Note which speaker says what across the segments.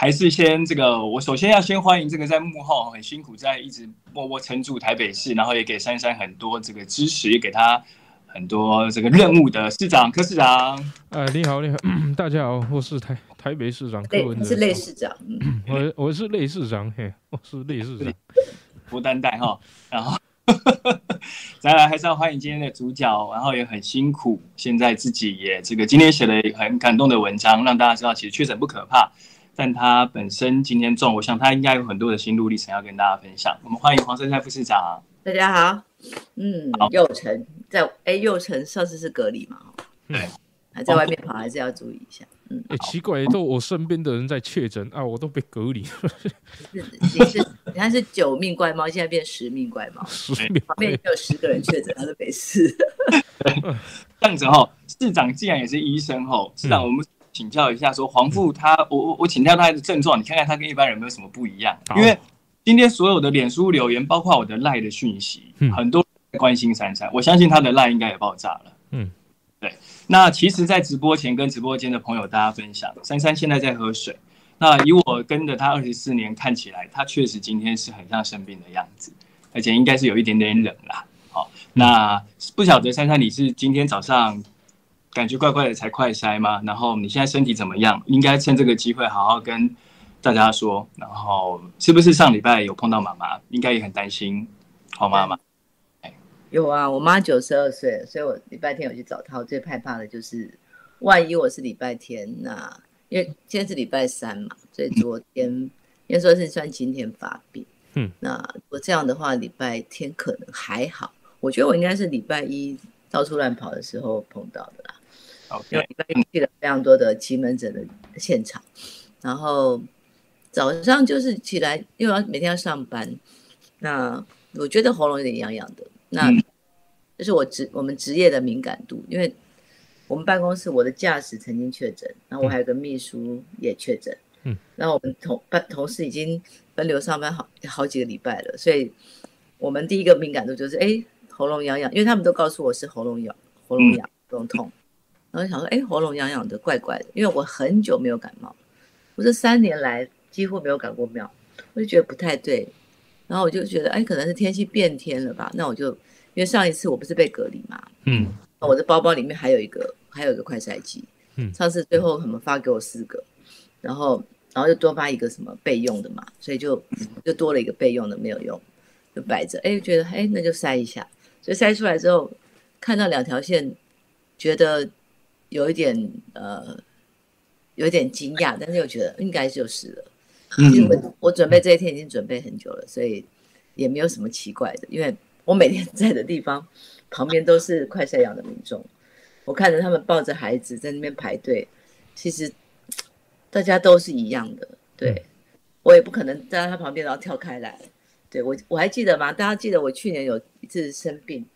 Speaker 1: 还是先这个，我首先要先欢迎这个在幕后很辛苦，在一直默默撑住台北市，然后也给珊珊很多这个支持，也给他很多这个任务的市长柯市长。
Speaker 2: 哎，你好，你好，大家好，我是台台北市长柯文哲，
Speaker 3: 是类市长，
Speaker 2: 我我是类市长，嘿，我是类市长，
Speaker 1: 不担待哈，然后。再来还是要欢迎今天的主角，然后也很辛苦，现在自己也这个今天写了很感动的文章，让大家知道其实确诊不可怕，但他本身今天中，我想他应该有很多的心路历程要跟大家分享。我们欢迎黄生泰副市长。
Speaker 3: 大家好，嗯，佑成在哎，佑成上次是隔离嘛？对。还在外面跑，还是要注意一下。嗯，
Speaker 2: 哎，奇怪，都我身边的人在确诊啊，我都被隔离。
Speaker 3: 是，你是，你看是九命怪猫，现在变十命怪猫。
Speaker 2: 十命，
Speaker 3: 旁边有十个人确诊，他都没事。
Speaker 1: 这样子哈，市长既然也是医生哈，市长，我们请教一下，说黄富他，我我我请教他的症状，你看看他跟一般人有没有什么不一样？因为今天所有的脸书留言，包括我的赖的讯息，很多关心珊珊，我相信他的赖应该也爆炸了。嗯。对，那其实，在直播前跟直播间的朋友大家分享，珊珊现在在喝水。那以我跟着他二十四年，看起来他确实今天是很像生病的样子，而且应该是有一点点冷啦。好，那不晓得珊珊你是今天早上感觉怪怪的才快筛吗？然后你现在身体怎么样？应该趁这个机会好好跟大家说。然后是不是上礼拜有碰到妈妈？应该也很担心，好妈妈。
Speaker 3: 有啊，我妈九十二岁，所以我礼拜天有去找她。我最害怕的就是，万一我是礼拜天，那因为今天是礼拜三嘛，所以昨天应该说是算今天发病。嗯，那我这样的话，礼拜天可能还好。我觉得我应该是礼拜一到处乱跑的时候碰到的啦。
Speaker 1: 因为
Speaker 3: 礼拜去了非常多的奇门诊的现场，然后早上就是起来又要每天要上班，那我觉得喉咙有点痒痒的。那这是我职我们职业的敏感度，因为我们办公室我的驾驶曾经确诊，然后我还有个秘书也确诊，嗯，然后我们同办同事已经分流上班好好几个礼拜了，所以我们第一个敏感度就是哎喉咙痒痒，因为他们都告诉我是喉咙痒，喉咙痒，喉咙痛，然后想说哎喉咙痒痒的怪怪的，因为我很久没有感冒，我这三年来几乎没有感过冒，我就觉得不太对。然后我就觉得，哎，可能是天气变天了吧？那我就因为上一次我不是被隔离嘛，嗯，我的包包里面还有一个，还有一个快筛机，嗯，上次最后他们发给我四个，然后然后就多发一个什么备用的嘛，所以就就多了一个备用的没有用，就摆着，哎，觉得哎那就筛一下，所以筛出来之后看到两条线，觉得有一点呃有一点惊讶，但是又觉得应该就是了。因为我我准备这一天已经准备很久了，所以也没有什么奇怪的。因为我每天在的地方旁边都是快晒阳的民众，我看着他们抱着孩子在那边排队，其实大家都是一样的。对我也不可能站在他旁边然后跳开来。对我我还记得吗？大家记得我去年有一次生病，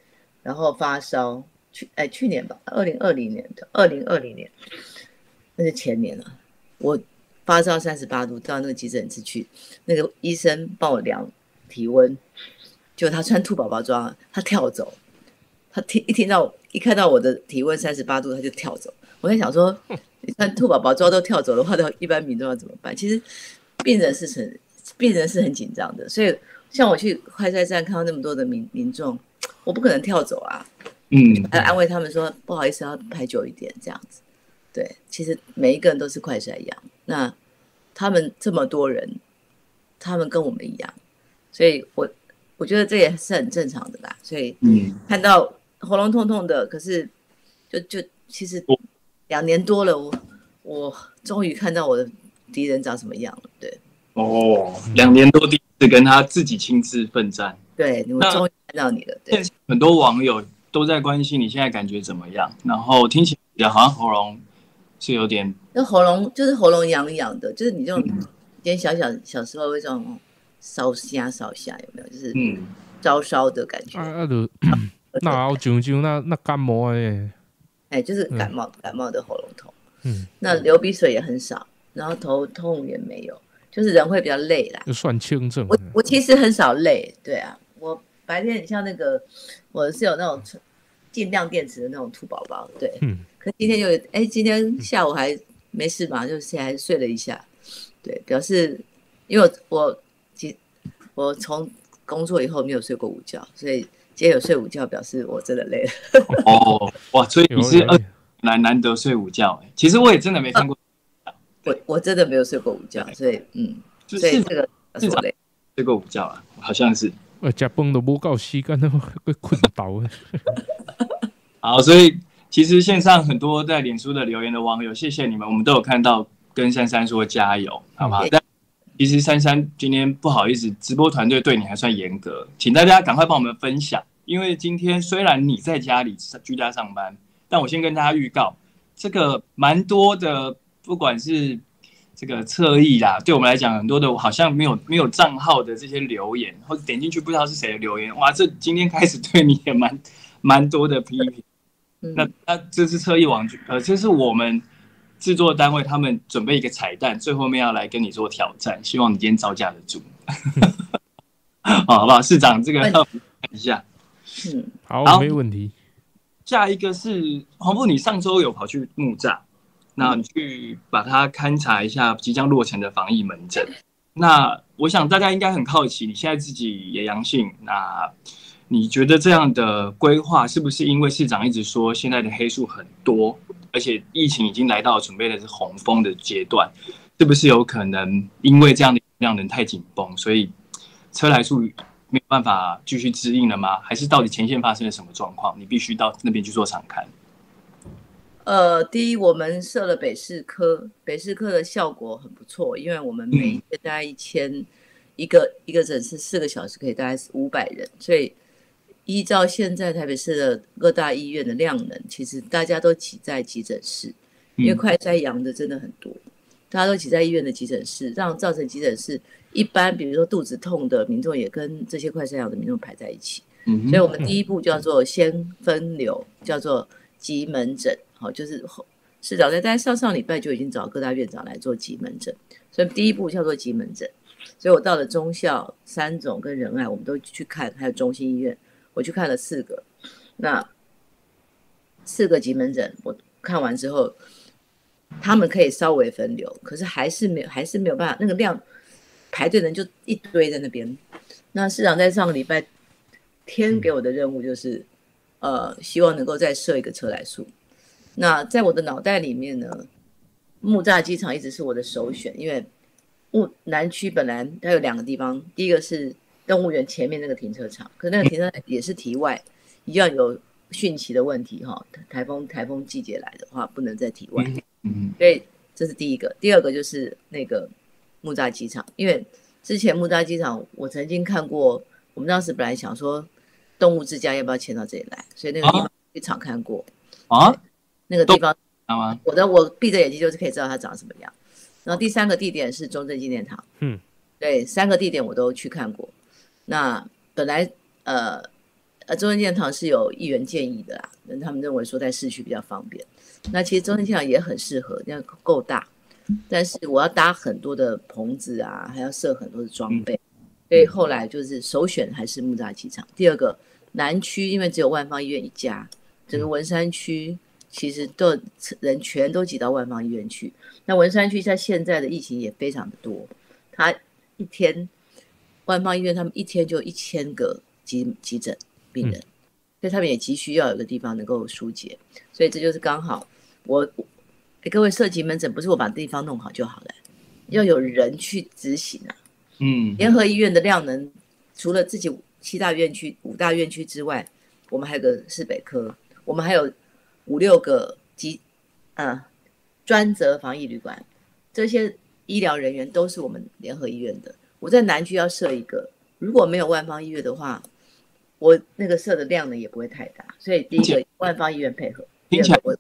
Speaker 3: 然后发烧，去哎去年吧，二零二零年的二零二零年，那是前年了，我。发烧三十八度，到那个急诊室去，那个医生帮我量体温，就他穿兔宝宝装，他跳走，他听一听到一看到我的体温三十八度，他就跳走。我在想说，你穿兔宝宝装都跳走的话，那一般民众要怎么办？其实病人是很病人是很紧张的，所以像我去快筛站看到那么多的民民众，我不可能跳走啊，嗯，还安慰他们说不好意思，要排久一点这样子。对，其实每一个人都是快筛阳，那他们这么多人，他们跟我们一样，所以我我觉得这也是很正常的啦。所以，嗯，看到喉咙痛痛的，可是就就其实两年多了，我我终于看到我的敌人长什么样了。对，
Speaker 1: 哦，两年多第一次跟他自己亲自奋战，
Speaker 3: 对，我终于看到你了。对，
Speaker 1: 很多网友都在关心你现在感觉怎么样，然后听起来好像喉咙。是有点，
Speaker 3: 那喉咙就是喉咙痒痒的，就是你这种，点小小小时候会这种烧虾烧虾有没有？就是嗯，烧烧的感觉。
Speaker 2: 啊，就 那我久久那那感冒哎，
Speaker 3: 哎，就是感冒感冒的喉咙痛。嗯，那流鼻水也很少，然后头痛也没有，就是人会比较累啦。
Speaker 2: 就算轻症。
Speaker 3: 我我其实很少累，对啊，我白天你像那个，我是有那种尽量电池的那种兔宝宝，对，嗯。可今天就哎，今天下午还没事嘛，就现在睡了一下，对，表示因为我我其我从工作以后没有睡过午觉，所以今天有睡午觉，表示我真的累了。
Speaker 1: 哦，哇，所以你是
Speaker 2: 有有
Speaker 1: 二难难得睡午觉、欸，其实我也真的没看过
Speaker 3: 我我真的没有睡过午觉，所以嗯，
Speaker 1: 是
Speaker 3: 所以这个。
Speaker 1: 睡过午觉啊，好像是。
Speaker 2: 呃，食饭都无够时间，都会困倒啊。
Speaker 1: 好，所以其实线上很多在脸书的留言的网友，谢谢你们，我们都有看到跟珊珊说加油，好不好？
Speaker 3: 嗯
Speaker 1: 但其实珊珊今天不好意思，直播团队对你还算严格，请大家赶快帮我们分享，因为今天虽然你在家里居家上班，但我先跟大家预告，这个蛮多的，不管是这个侧翼啦，对我们来讲，很多的好像没有没有账号的这些留言，或者点进去不知道是谁的留言，哇，这今天开始对你也蛮 蛮多的批评。
Speaker 3: 嗯
Speaker 1: 那那这是侧翼网剧，呃，这是我们制作单位他们准备一个彩蛋，最后面要来跟你做挑战，希望你今天招架得住，好好不好？市长这个
Speaker 3: 问
Speaker 1: 看一下。
Speaker 3: 嗯，
Speaker 2: 好，
Speaker 1: 好
Speaker 2: 没问题。
Speaker 1: 下一个是黄富，你上周有跑去木栅，那你去把它勘察一下即将落成的防疫门诊。那我想大家应该很好奇，你现在自己也阳性，那你觉得这样的规划是不是因为市长一直说现在的黑数很多，而且疫情已经来到准备的是洪峰的阶段，是不是有可能因为这样的量能太紧绷，所以车来数没有办法继续支应了吗？还是到底前线发生了什么状况？你必须到那边去做场看。
Speaker 3: 呃，第一，我们设了北市科，北市科的效果很不错，因为我们每一天大概一千一个一个诊室四个小时可以大概五百人，所以依照现在台北市的各大医院的量能，其实大家都挤在急诊室，因为
Speaker 1: 嗯
Speaker 3: 快筛阳的真的很多，大家都挤在医院的急诊室，让造成急诊室一般比如说肚子痛的民众也跟这些快筛阳的民众排在一起。
Speaker 1: 嗯
Speaker 3: 所以我们第一步叫做先分流，叫做急门诊，就是市长在大概上上礼拜就已经找各大院长来做急门诊，所以第一步叫做急门诊。所以我到了中校、三总跟仁爱，我们都去看，还有中心医院，我去看了四个。那四个急门诊，我看完之后，他们可以稍微分流，可是还是没有，还是没有办法，那个量排队人就一堆在那边。那市长在上个礼拜天给我的任务就是，呃，希望能够再设一个车来数。那在我的脑袋里面呢，木栅机场一直是我的首选，因为木南区本来它有两个地方，第一个是动物园前面那个停车场，可那个停车场也是题外，一样有汛期的问题哈，台风台风季节来的话不能在题外。
Speaker 1: 嗯
Speaker 3: 所以这是第一个。第二个就是那个木栅机场，因为之前木栅机场我曾经看过，我们当时本来想说动物之家要不要迁到这里来，所以那个地方去场看过，
Speaker 1: 啊，知
Speaker 3: 那个地方？我的我闭着眼睛就是可以知道它长什么样。然后第三个地点是中正纪念堂，
Speaker 2: 嗯，
Speaker 3: 对，三个地点我都去看过。那本来呃呃中正纪念堂是有议员建议的啦，那他们认为说在市区比较方便。那其实中正纪念堂也很适合，那够大，但是我要搭很多的棚子啊，还要设很多的装备，所以后来就是首选还是木栅机场。第二个南区因为只有万方医院一家，整个文山区其实都人全都挤到万方医院去。那文山区在现在的疫情也非常的多，他一天万方医院他们一天就一千个急急诊病人，所以他们也急需要有个地方能够疏解，所以这就是刚好我。诶各位设急门诊不是我把地方弄好就好了，要有人去执行啊。
Speaker 1: 嗯
Speaker 3: 联合医院的量能，除了自己七大院区、五大院区之外，我们还有个市北科，我们还有五六个急呃专责防疫旅馆，这些医疗人员都是我们联合医院的。我在南区要设一个，如果没有万方医院的话，我那个设的量呢也不会太大。所以第一个万方医院配合，第二个我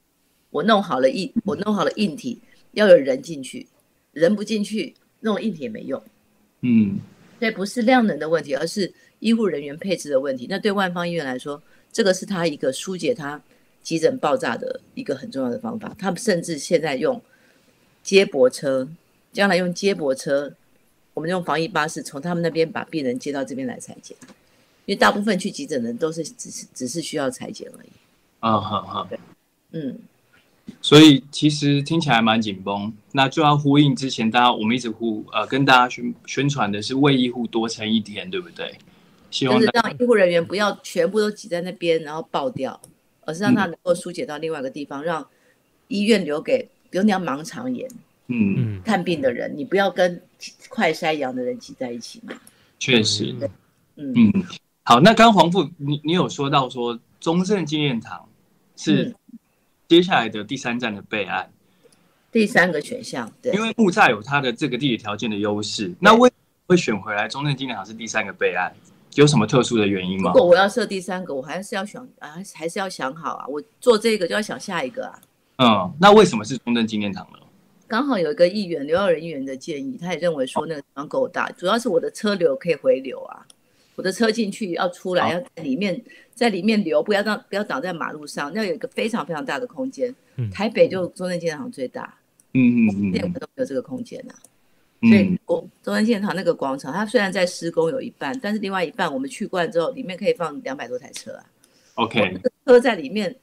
Speaker 3: 我弄好了硬，我弄好了硬体，要有人进去，人不进去，弄硬体也没用。
Speaker 1: 嗯
Speaker 3: 所以不是量能的问题，而是医护人员配置的问题。那对万方医院来说，这个是他一个疏解他急诊爆炸的一个很重要的方法。他们甚至现在用接驳车，将来用接驳车，我们用防疫巴士从他们那边把病人接到这边来裁剪。因为大部分去急诊的人都是只是只是需要裁剪而已。
Speaker 1: 啊好好，
Speaker 3: 嗯，
Speaker 1: 所以其实听起来蛮紧绷，那就要呼应之前大家我们一直呼呃跟大家宣宣传的是为医护多撑一天，对不对？希望
Speaker 3: 就是让医护人员不要全部都挤在那边，然后爆掉，而是让他能够疏解到另外一个地方，让医院留给，比如你要盲肠炎
Speaker 1: 嗯，
Speaker 2: 嗯，
Speaker 3: 看病的人，你不要跟快筛阳的人挤在一起嘛。
Speaker 1: 确实，
Speaker 3: 嗯，
Speaker 1: 嗯，好，那刚刚黄富你你有说到说中正纪念堂是
Speaker 3: 嗯。
Speaker 1: 接下来的第三站的备案，
Speaker 3: 第三个选项，对。
Speaker 1: 因，为木栅有它的这个地理条件的优势，那为会选回来中正纪念堂是第三个备案，有什么特殊的原因吗？
Speaker 3: 如果我要设第三个，我还是要想啊，还是要想好啊。我做这个就要想下一个啊。
Speaker 1: 嗯，那为什么是中正纪念堂呢？
Speaker 3: 刚好有一个议员刘耀仁议员的建议，他也认为说那个地方够大，主要是我的车流可以回流啊，我的车进去要出来要在里面在里面流，不要让不要挡在马路上，要有一个非常非常大的空间。
Speaker 2: 嗯
Speaker 3: 台北就中正纪念堂最大，
Speaker 1: 嗯嗯嗯
Speaker 3: 们都没有这个空间啊。所以
Speaker 1: 嗯
Speaker 3: 我中山纪念堂那个广场，它虽然在施工有一半，但是另外一半我们去惯之后，里面可以放两百多台车啊。
Speaker 1: ，OK，
Speaker 3: 车在里面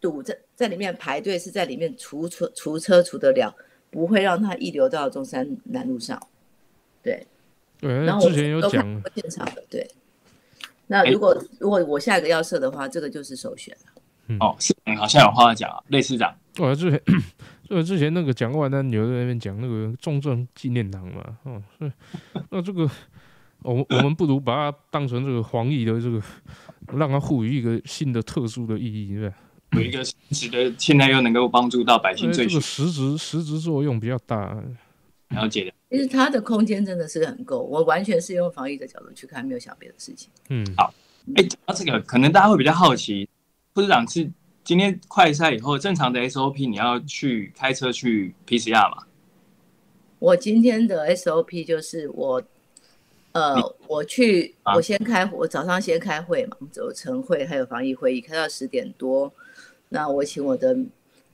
Speaker 3: 堵在在里面排队，是在里面除车除车除得了，不会让它溢流到中山南路上。对，
Speaker 2: 对，
Speaker 3: 然后
Speaker 2: 之前有
Speaker 3: 都看
Speaker 2: 讲
Speaker 3: 过现场的，对。那如果如果我下一个要设的话，这个就是首选了。
Speaker 1: 哦，市长好像有话要讲啊，类市长，
Speaker 2: 我之前，所以之前那个蒋万安有在那边讲那个重症纪念堂嘛，哦，是，那这个，我们我们不如把它当成这个防疫的这个，让它赋予一个新的特殊的意义，对吧？
Speaker 1: 有一个实质的，现在又能够帮助到百姓
Speaker 2: 这个实质实质作用比较大。
Speaker 1: 了解的。
Speaker 3: 其实它的空间真的是很够，我完全是用防疫的角度去看，没有想别的事情。
Speaker 2: 嗯，好
Speaker 1: 哎，讲到这个，可能大家会比较好奇，副市长是今天快赛以后正常的 SOP，你要去开车去 PCR 嘛？
Speaker 3: 我今天的 SOP 就是我，呃，我去，
Speaker 1: 啊
Speaker 3: 我先开，我早上先开会嘛，走晨会还有防疫会议，开到十点多。那我请我的，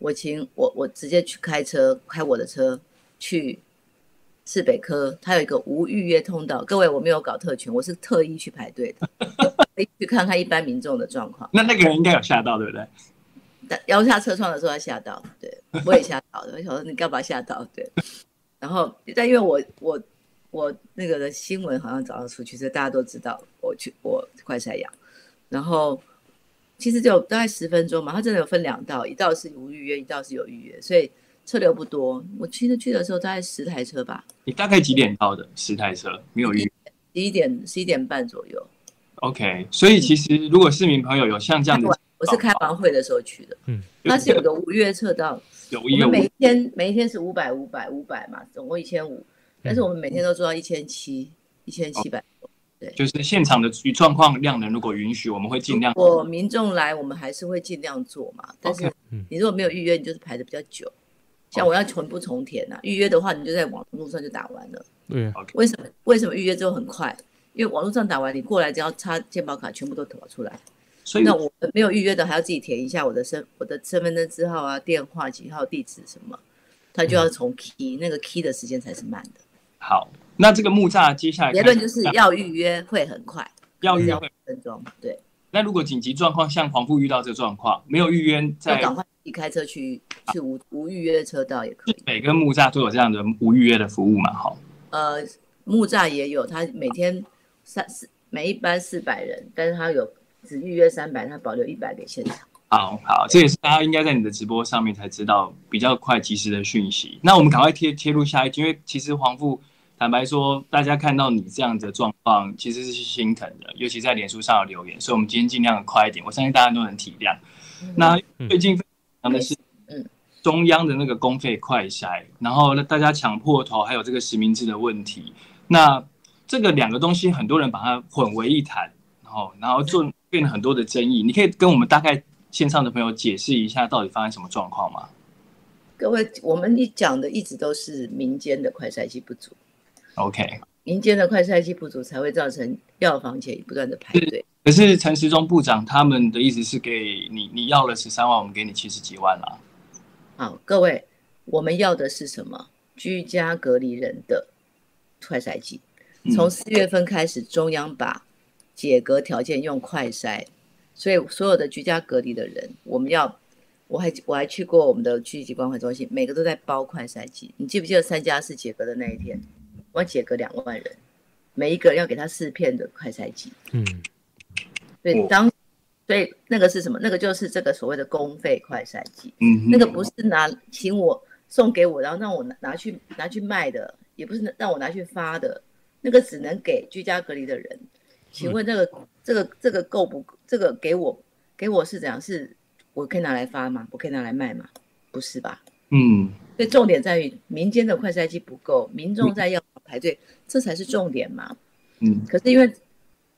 Speaker 3: 我请我我直接去开车，开我的车去市北科，它有一个无预约通道。各位，我没有搞特权，我是特意去排队的，特意去看看一般民众的状况。
Speaker 1: 那那个人应该有吓到，对不对？
Speaker 3: 但摇下车窗的时候，他吓到，对我也吓到的。我想说你干嘛吓到？对，然后但因为我我我那个的新闻好像早上出去，所以大家都知道我去我快筛阳，然后其实就大概十分钟嘛，它真的有分两道，一道是无预约，一道是有预约，所以车流不多。我其实去的时候大概十台车吧，
Speaker 1: 你大概几点到的？十台车没有预约。
Speaker 3: 十一点十一点半左右。
Speaker 1: OK，所以其实如果市民朋友有像这样的
Speaker 3: 我是开完会的时候去的，
Speaker 2: 嗯，
Speaker 3: 它是有个无预约车道，
Speaker 1: 有一个
Speaker 3: 我们每一天每一天是五百五百五百嘛，总共一千五，但是我们每天都做到一千七一千七百。
Speaker 1: 对就是现场的状况量能如果允许，我们会尽量
Speaker 3: 如果民众来，我们还是会尽量做嘛。但是你如果没有预约，你就是排的比较久。像我要全部重填啊？预约的话，你就在网络上就打完了。
Speaker 2: 对啊，
Speaker 3: 为什么？为什么预约之后很快？因为网络上打完，你过来只要插健保卡，全部都跑出来。
Speaker 1: 所以
Speaker 3: 那我们没有预约的，还要自己填一下我的身我的身份证字号啊、电话、几号、地址什么，他就要从 key、那个 key 的时间才是慢的。
Speaker 1: 好，那这个木栅接下来
Speaker 3: 结论就是要预约会很快，要
Speaker 1: 要预约会。
Speaker 3: 分钟，对，
Speaker 1: 那如果紧急状况像黄富遇到这个状况，没有预约，
Speaker 3: 就
Speaker 1: 在
Speaker 3: 赶快自己开车去去无无预约车道也可以。
Speaker 1: 每个木栅都有这样的无预约的服务嘛？好，
Speaker 3: 呃，木栅也有，他每天三四每一班四百人，但是他有只预约三百，他保留一百给现场。
Speaker 1: 好好，这也是大家应该在你的直播上面才知道比较快及时的讯息。那我们赶快贴贴入下一集，因为其实黄富坦白说，大家看到你这样的状况，其实是心疼的，尤其在脸书上有留言，所以我们今天尽量快一点，我相信大家都能体谅。那最近非常的是
Speaker 3: 嗯，
Speaker 1: 中央的那个公费快筛，然后呢，大家抢破头，还有这个实名制的问题。那这个两个东西，很多人把它混为一谈，然后然后做变了很多的争议。你可以跟我们大概线上的朋友解释一下，到底发生什么状况吗
Speaker 3: 各位，我们一讲的一直都是民间的快筛机不足
Speaker 1: ，？OK，
Speaker 3: 民间的快筛机不足才会造成药房前不断的排队。
Speaker 1: 可是陈时中部长他们的意思是给你，你要了十三万，我们给你七十几万啦。
Speaker 3: 好，各位，我们要的是什么？居家隔离人的快筛剂。
Speaker 1: 嗯
Speaker 3: 从四月份开始，中央把解隔条件用快筛，所以所有的居家隔离的人，我们要我还我还去过我们的区级关怀中心，每个都在包快筛剂。你记不记得三加四解隔的那一天，我解隔两万人，每一个人要给他四片的快筛剂。
Speaker 2: 嗯，
Speaker 3: 所以当所以那个是什么？那个就是这个所谓的公费快筛剂。
Speaker 1: 嗯，
Speaker 3: 那个不是拿请我送给我，然后让我拿拿去拿去卖的，也不是让我拿去发的，那个只能给居家隔离的人。请问这个、这个这个够不？这个给我给我是怎样？是我可以拿来发吗？我可以拿来卖吗？不是吧？
Speaker 1: 嗯
Speaker 3: 所以重点在于民间的快筛机不够，民众在药房排队，这才是重点嘛。
Speaker 1: 嗯
Speaker 3: 可是因为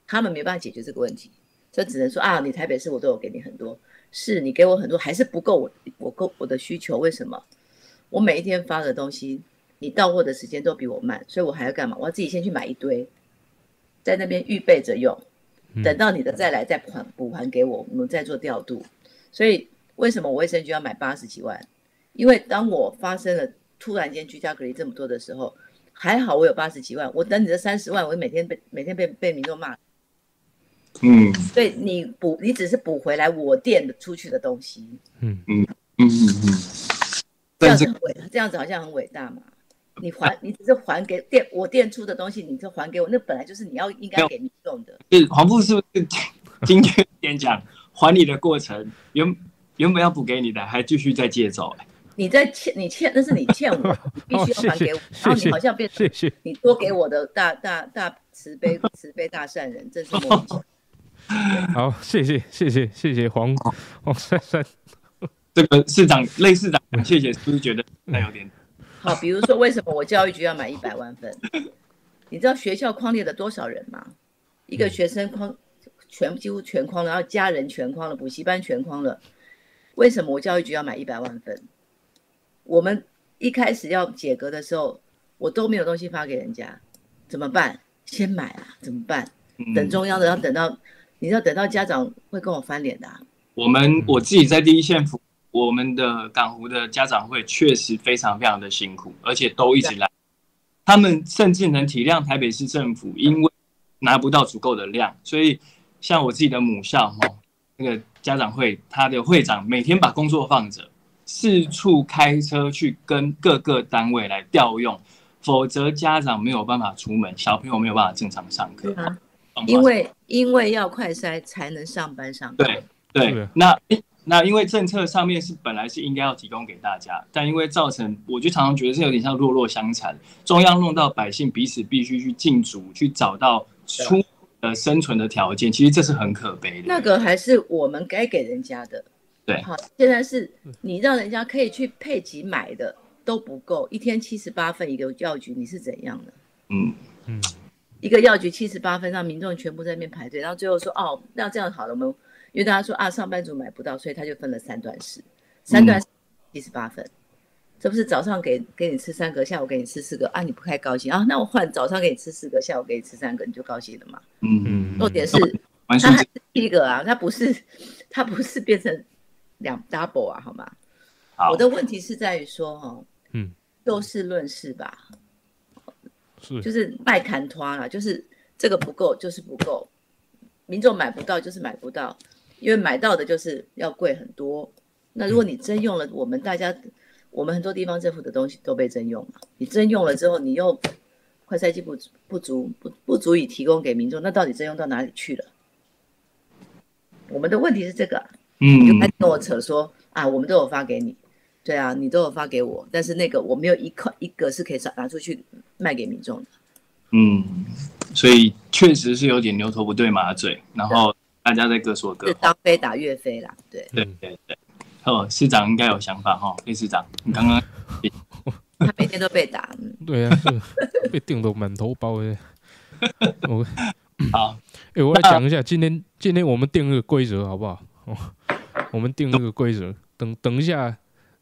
Speaker 3: 他们没办法解决这个问题，所以只能说啊，你台北市我都有给你很多，是你给我很多，还是不够我我够我的需求？为什么？我每一天发的东西，你到货的时间都比我慢，所以我还要干嘛？我要自己先去买一堆，在那边预备着用，
Speaker 2: 嗯
Speaker 3: 等到你的再来再还补还给我，我们再做调度。所以为什么我卫生局要买八十几万？因为当我发生了突然间居家隔离这么多的时候，还好我有八十几万，我等你的三十万，我每天被每天被被民众骂，
Speaker 1: 嗯
Speaker 3: 对你补你只是补回来我店的出去的东西，
Speaker 2: 嗯
Speaker 1: 嗯嗯嗯嗯，
Speaker 3: 这样子很伟，这样子好像很伟大嘛。你还 你只是还给店我店出的东西，你就还给我，那本来就是你要应该给民众的。
Speaker 1: 是黄富是不是今天点讲还你的过程原原本要补给你的，还继续再借走、欸？
Speaker 3: 你在欠你欠，那是你欠我，你必须要还给我。
Speaker 2: 哦
Speaker 3: 然后你好像变成。你多给我的大大大慈悲慈悲大善人，真是莫名其妙。
Speaker 2: 好，谢谢谢谢谢谢黄黄珊珊。
Speaker 1: 这个市长类市长，谢谢，是不是觉得那有点？
Speaker 3: 好，比如说为什么我教育局要买一百万份？你知道学校框列了多少人吗？一个学生框全几乎全框了，然后家人全框了，补习班全框了。为什么我教育局要买一百万份？我们一开始要解隔的时候，我都没有东西发给人家，怎么办？先买啊，怎么办？
Speaker 1: 嗯
Speaker 3: 等中央的要等到，你要等到家长会跟我翻脸的、啊。
Speaker 1: 我们我自己在第一线服，我们的港湖的家长会确实非常非常的辛苦，而且都一直来。他们甚至能体谅台北市政府，因为拿不到足够的量，所以像我自己的母校哈，那个家长会，他的会长每天把工作放着，四处开车去跟各个单位来调用，否则家长没有办法出门，小朋友没有办法正常上课。
Speaker 3: 啊，因为因为要快筛才能上班上课。
Speaker 1: 对对
Speaker 2: 对，
Speaker 1: 那那因为政策上面是本来是应该要提供给大家，但因为造成，我就常常觉得是有点像弱弱相残，中央弄到百姓彼此必须去竞逐，去找到出呃生存的条件，其实这是很可悲的。
Speaker 3: 那个还是我们该给人家的。
Speaker 1: 对
Speaker 3: 好，现在是你让人家可以去配给买的都不够，一天七十八份一个药局，你是怎样的？
Speaker 1: 嗯，
Speaker 2: 嗯
Speaker 3: 一个药局七十八份，让民众全部在那边排队，然后最后说哦，那这样好了，我们因为大家说啊，上班族买不到，所以他就分了三段式，三段七十八份，这不是早上给给你吃三个，下午给你吃四个啊？你不太高兴啊？那我换早上给你吃四个，下午给你吃三个，你就高兴了嘛？
Speaker 1: 嗯，
Speaker 2: 嗯，
Speaker 3: 重点是它还是第一个啊，它不是它不是变成两 double 啊，好吗？
Speaker 1: 好
Speaker 3: 我的问题是在于说哦，
Speaker 2: 嗯，
Speaker 3: 就事论事吧，
Speaker 2: 是
Speaker 3: 就是卖砍拖了，就是这个不够就是不够，民众买不到就是买不到，因为买到的就是要贵很多。那如果你征用了我们大家，我们很多地方政府的东西都被征用了，你征用了之后，你又快筛剂不足不足不不足以提供给民众，那到底征用到哪里去了？我们的问题是这个啊，你就
Speaker 1: 嗯
Speaker 3: 开始跟我扯说啊，我们都有发给你，对啊，你都有发给我，但是那个我没有一块一个是可以拿拿出去卖给民众的。
Speaker 1: 嗯，所以确实是有点牛头不对马嘴，然后大家在各说各
Speaker 3: 是
Speaker 1: 话。
Speaker 3: 当飞打岳飞啦，对
Speaker 1: 对对对，哦，市长应该有想法哈，李市长，你刚刚
Speaker 3: 他每天都被打，嗯，
Speaker 2: 对啊，是被定的满头包的。我
Speaker 1: 好，
Speaker 2: 哎、我来讲一下，今天今天我们定那个规则好不好？哦，我们定那个规则，等等一下，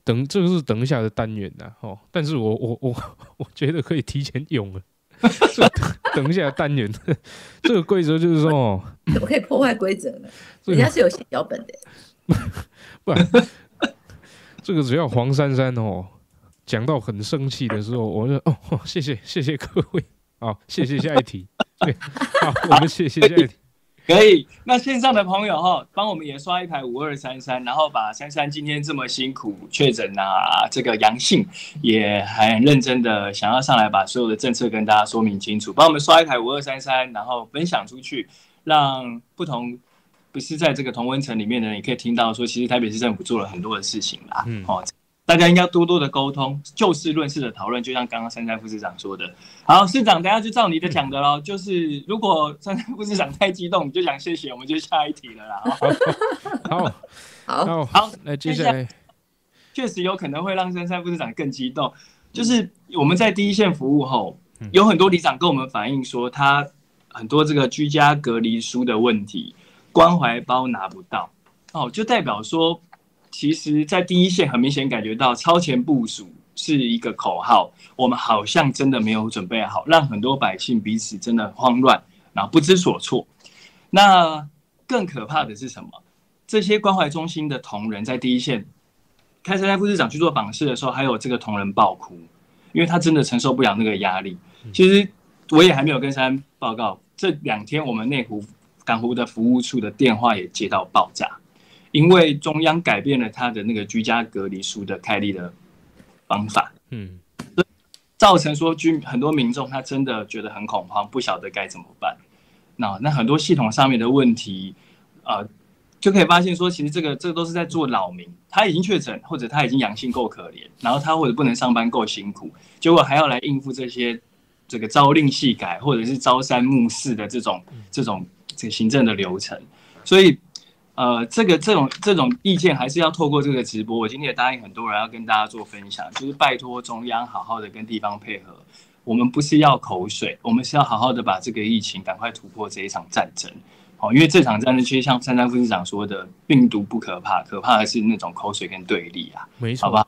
Speaker 2: 等这个是等一下的单元呐，哦，但是我我我 我觉得可以提前用了。这个 等一下单元，这个规则就是说，哦，
Speaker 3: 怎么可以破坏规则呢？人家是有写脚本的，
Speaker 2: 不然这个只要黄珊珊哦讲到很生气的时候，我就哦哦，谢谢谢谢各位，好，谢谢下一题，对，好，我们谢谢下一题。
Speaker 1: 可以。那线上的朋友哈，帮我们也刷一排五二三三，然后把珊珊今天这么辛苦确诊啊，这个阳性，也很认真的想要上来把所有的政策跟大家说明清楚，帮我们刷一排五二三三，然后分享出去，让不同不是在这个同温层里面的人，也可以听到说，其实台北市政府做了很多的事情啦。嗯，哦。大家应该多多的沟通，就事论事的讨论，就像刚刚三山副市长说的。好，市长，等下就照你的讲的喽。就是如果三山副市长太激动，你就讲谢谢，我们就下一题了啦。
Speaker 2: 好，
Speaker 3: 好，
Speaker 1: 好，
Speaker 2: 那接下来
Speaker 1: 确实有可能会让三山副市长更激动。就是我们在第一线服务后，有很多里长跟我们反映说，他很多这个居家隔离书的问题，关怀包拿不到，哦，就代表说。其实，在第一线很明显感觉到超前部署是一个口号，我们好像真的没有准备好，让很多百姓彼此真的慌乱，然后不知所措。那更可怕的是什么？这些关怀中心的同仁在第一线，开山副市长去做访视的时候，还有这个同仁爆哭，因为他真的承受不了那个压力。其实我也还没有跟山报告，这两天我们内湖港湖的服务处的电话也接到爆炸。因为中央改变了他的那个居家隔离书的开立的方法，嗯，造成说居很多民众他真的觉得很恐慌，不晓得该怎么办。那那很多系统上面的问题，呃，就可以发现说，其实这个这个都是在做扰民。他已经确诊，或者他已经阳性够可怜，然后他或者不能上班够辛苦，结果还要来应付这些这个朝令夕改或者是朝三暮四的这种这种这个行政的流程，所以。呃，这个这种这种意见还是要透过这个直播。我今天也答应很多人要跟大家做分享，就是拜托中央好好的跟地方配合。我们不是要口水，我们是要好好的把这个疫情赶快突破这一场战争。好，因为这场战争其实像三三副市长说的，病毒不可怕，可怕的是那种口水跟对立啊。
Speaker 2: 没错，
Speaker 1: 好吧，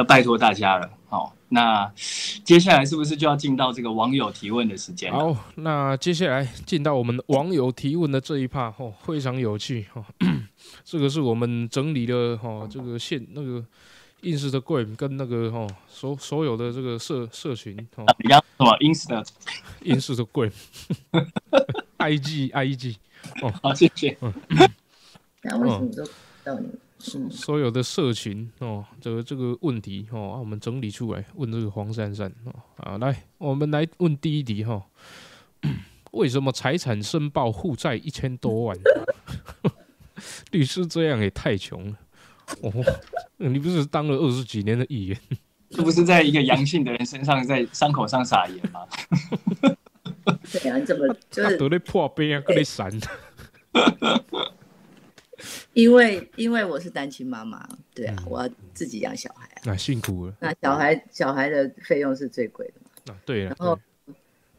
Speaker 1: 要拜托大家了。好。那接下来是不是就要进到这个网友提问的时间？
Speaker 2: 好，那接下来进到我们网友提问的这一趴，哦，非常有趣哈。这个是我们整理的哈，这个线那个 ins 的柜跟那个哈所所有的这个社社群
Speaker 1: 哦，你讲什么 ins 的
Speaker 2: ins 的柜，ig ig
Speaker 1: 哦，好谢谢。
Speaker 3: 那为什么都到你？
Speaker 2: 所有的社群哦，这个这个问题哦，我们整理出来问这个黄珊珊哦啊，来，我们来问第一题哈，为什么财产申报负债一千多万？律师这样也太穷了哦！你不是当了二十几年的议员，
Speaker 1: 这不是在一个阳性的人身上在伤口上撒盐吗？
Speaker 3: 对啊，你怎么就是
Speaker 2: 得了破病啊？跟你闪。
Speaker 3: 因为因为我是单亲妈妈，对啊，我要自己养小孩啊，
Speaker 2: 那辛苦了。
Speaker 3: 那小孩小孩的费用是最贵的
Speaker 2: 嘛？啊，对
Speaker 3: 然后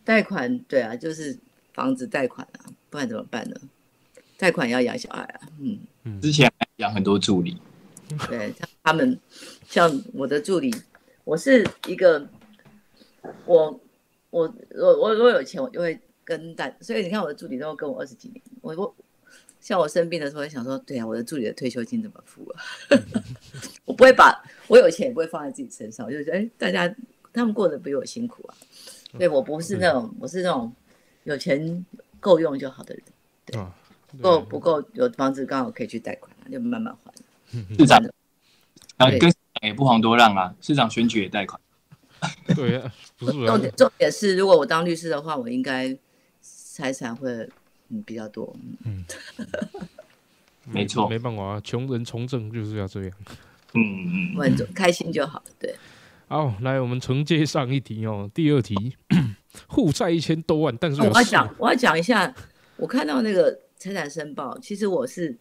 Speaker 3: 贷款，对啊，就是房子贷款啊，不然怎么办呢？贷款要养小孩啊，
Speaker 1: 嗯，之前养很多助理，
Speaker 3: 对，像他们，像我的助理，我是一个，我我我我我有钱，我就会跟大，所以你看我的助理都跟我二十几年，我我。像我生病的时候，想说，对啊，我的助理的退休金怎么付啊？我不会把我有钱也不会放在自己身上，我就觉得，哎，大家他们过得比我辛苦啊。对我不是那种，我是那种有钱够用就好的人。对，够不够有房子刚好可以去贷款，就慢慢还。
Speaker 1: 市长，啊，跟也不遑多让啊，市长选举也贷款。
Speaker 2: 对啊，不是
Speaker 3: 重点重点是，如果我当律师的话，我应该财产会。嗯，比较多。嗯，
Speaker 1: 没错，
Speaker 2: 没办法啊，穷人从政就是要这样。
Speaker 1: 嗯
Speaker 3: 嗯，稳重开心就好。对。
Speaker 2: 好，来我们承接上一题哦。第二题，负债一千多万，但是
Speaker 3: 我要讲，我要讲一下，我看到那个财产申报，其实我是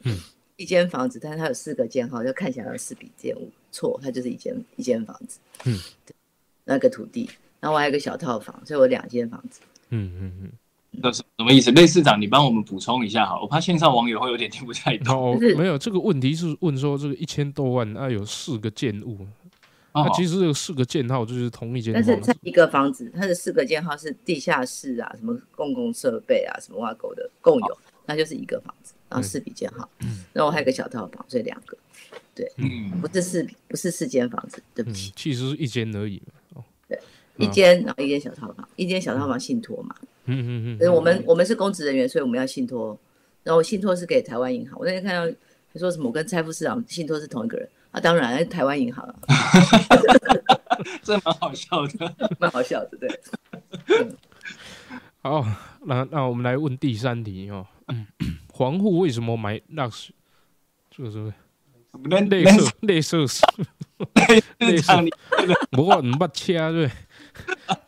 Speaker 3: 一间房子，但是它有四个间号，就看起来有四笔建物，错，它就是一间一间房子。嗯，那个土地，然后我还有个小套房，所以我两间房子。嗯
Speaker 2: 嗯嗯。
Speaker 1: 那是什么意思？类市长，你帮我们补充一下哈，我怕线上网友会有点听不太懂。
Speaker 2: 没有这个问题是问说这个一千多万啊，有四个建物，啊，其实有四个建号就是同一间，
Speaker 3: 但是在一个房子，它的四个建号是地下室啊，什么公共设备啊，什么挖沟的共有，那就是一个房子，然后四笔建号，然后还有个小套房，所以两个，对，嗯不是四不是四间房子，对不起，
Speaker 2: 其实是一间而已
Speaker 3: 哦，对，一间然后一间小套房，一间小套房信托嘛。嗯嗯嗯嗯，我们我们是公职人员，所以我们要信托然后信托是给台湾银行。我那天看到他说什么，我跟蔡副市长信托是同一个人啊，当然台湾银行啊，
Speaker 1: 这蛮好笑的，
Speaker 3: 蛮好笑的，对。
Speaker 2: 好，那那我们来问第三题哦。嗯黄户为什么买 Lux？这个是类似类似是
Speaker 1: 类似，
Speaker 2: 不过你不车对，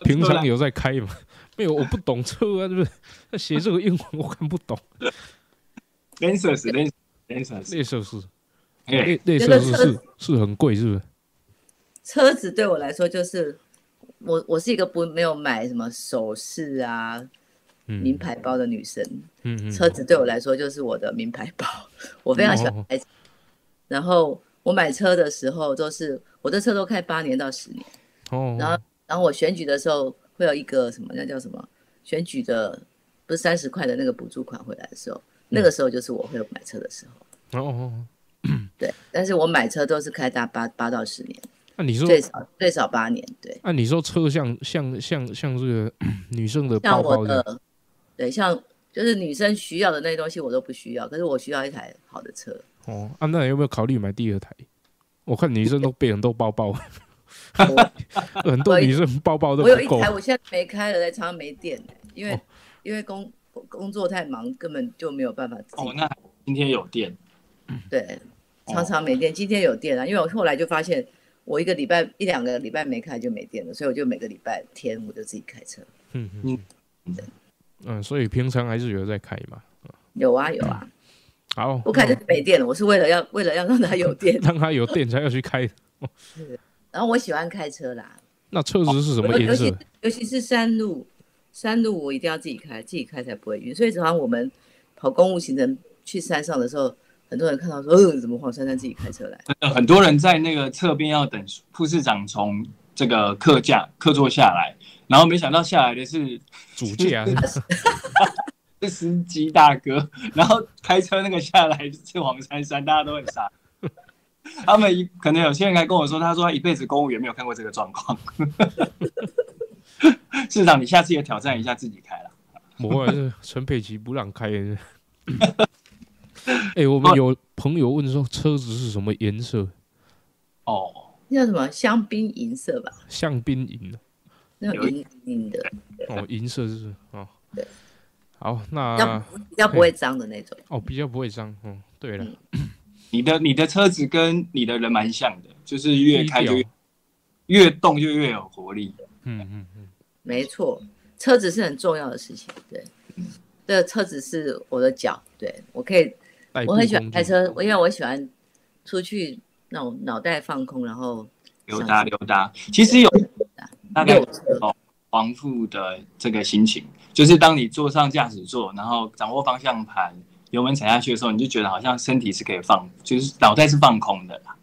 Speaker 2: 平常有在开吗？没有，我不懂车啊，对不对？他写这个英文我看不懂。
Speaker 1: 类似是类似类似
Speaker 2: 类似是，类类似是是是很贵，是不是？
Speaker 3: 车子对我来说就是我我是一个不没有买什么首饰啊。名牌包的女生，嗯车子对我来说就是我的名牌包，我非常喜欢开车。然后我买车的时候都是我的车都开八年到十年，哦。然后然后我选举的时候会有一个什么那叫什么选举的不是三十块的那个补助款回来的时候，那个时候就是我会买车的时候。哦，对，但是我买车都是开大八八到十年。
Speaker 2: 那你说
Speaker 3: 最少最少八年，对。
Speaker 2: 那你说车像像像像这个 女生的包包的。
Speaker 3: 对，像就是女生需要的那些东西我都不需要，可是我需要一台好的车。
Speaker 2: 哦，啊，那有没有考虑买第二台？我看女生都背很多包包，很多女生包包都
Speaker 3: 我有一台，我现在没开了，在常常没电，因为因为工工作太忙，根本就没有办法。
Speaker 1: 哦，那今天有电？
Speaker 3: 对，常常没电。今天有电啊，因为我后来就发现，我一个礼拜一两个礼拜没开就没电了，所以我就每个礼拜天我就自己开车。嗯嗯，
Speaker 2: 对。嗯，所以平常还是有在开嘛？
Speaker 3: 有啊，有啊。
Speaker 2: 好，
Speaker 3: 不开就是没电了。我是为了要为了要让它有 电，
Speaker 2: 让它有电才要去开。
Speaker 3: 是，然后我喜欢开车啦。
Speaker 2: 那车子是什么颜色？
Speaker 3: 尤其是山路，山路我一定要自己开，自己开才不会晕。所以，常常我们跑公务行程去山上的时候，很多人看到说：“呃，怎么黄珊珊自己开车来？”
Speaker 1: 很多人在那个侧边要等副市长从这个客驾客座下来。然后没想到下来的是
Speaker 2: 主驾，
Speaker 1: 是司机大哥。然后开车那个下来是黄珊珊，大家都很傻。他们一可能有些人还跟我说，他说他一辈子公务员没有看过这个状况。市长，你下次也挑战一下自己开了。
Speaker 2: 我是陈佩琪不让开。哎，我们有朋友问说车子是什么颜色？
Speaker 3: 哦，叫什么香槟银色吧？
Speaker 2: 香槟银。
Speaker 3: 那种银银的
Speaker 2: 哦，银色是哦，
Speaker 3: 对，
Speaker 2: 好，那
Speaker 3: 比较不会脏的那种
Speaker 2: 哦，比较不会脏，嗯，对了，
Speaker 1: 你的你的车子跟你的人蛮像的，就是越开就越动就越有活力，
Speaker 3: 嗯嗯嗯，没错，车子是很重要的事情，对，这个车子是我的脚，对我可以，我很喜欢开车，因为我喜欢出去那种脑袋放空，然后
Speaker 1: 溜达溜达，其实有。大概哦，黄富的这个心情，就是当你坐上驾驶座，然后掌握方向盘，油门踩下去的时候，你就觉得好像身体是可以放，就是脑袋是放空的啦。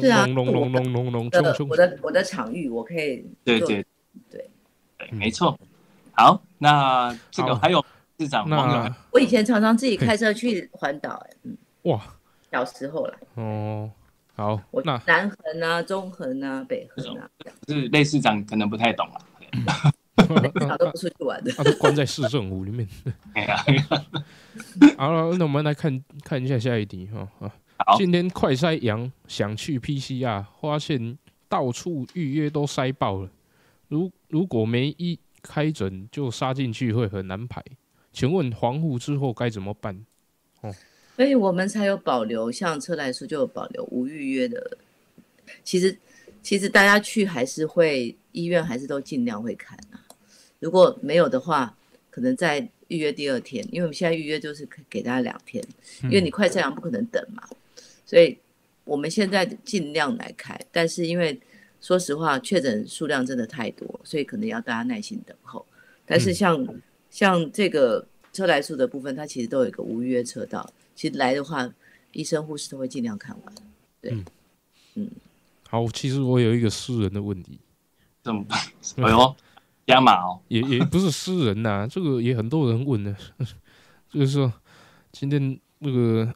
Speaker 3: 是啊，隆隆隆隆隆我的我的场域，我可以
Speaker 1: 对对。对。对，没错。好，那这个还有市长
Speaker 2: 网友，
Speaker 3: 我以前常常自己开车去环岛，哎，嗯，哇，小时候了，
Speaker 2: 哦。好，
Speaker 3: 我那南横啊、中横啊、北横啊，
Speaker 1: 是类市长可能不太懂 了，
Speaker 3: 他都不出去玩的，
Speaker 2: 他 都关在市政府里面。
Speaker 1: 哎呀，
Speaker 2: 好了，那我们来看看一下下一题哈啊。今天快筛阳想去 PCR，发现到处预约都塞爆了。如如果没一开诊就杀进去会很难排，请问防护之后该怎么办？
Speaker 3: 哦。所以我们才有保留，像车来说就有保留无预约的。其实，其实大家去还是会医院还是都尽量会看啊。如果没有的话，可能再预约第二天，因为我们现在预约就是给大家两天，因为你快测阳不可能等嘛。所以我们现在尽量来开，但是因为说实话确诊数量真的太多，所以可能要大家耐心等候。但是像像这个车来数的部分，它其实都有一个无预约车道。其实来的话，医生护士都会尽量看完。对，嗯，
Speaker 2: 好，其实我有一个私人的问题，
Speaker 1: 怎么办？哎呦，加码哦，
Speaker 2: 也也不是私人呐，这个也很多人问的，就是说今天那个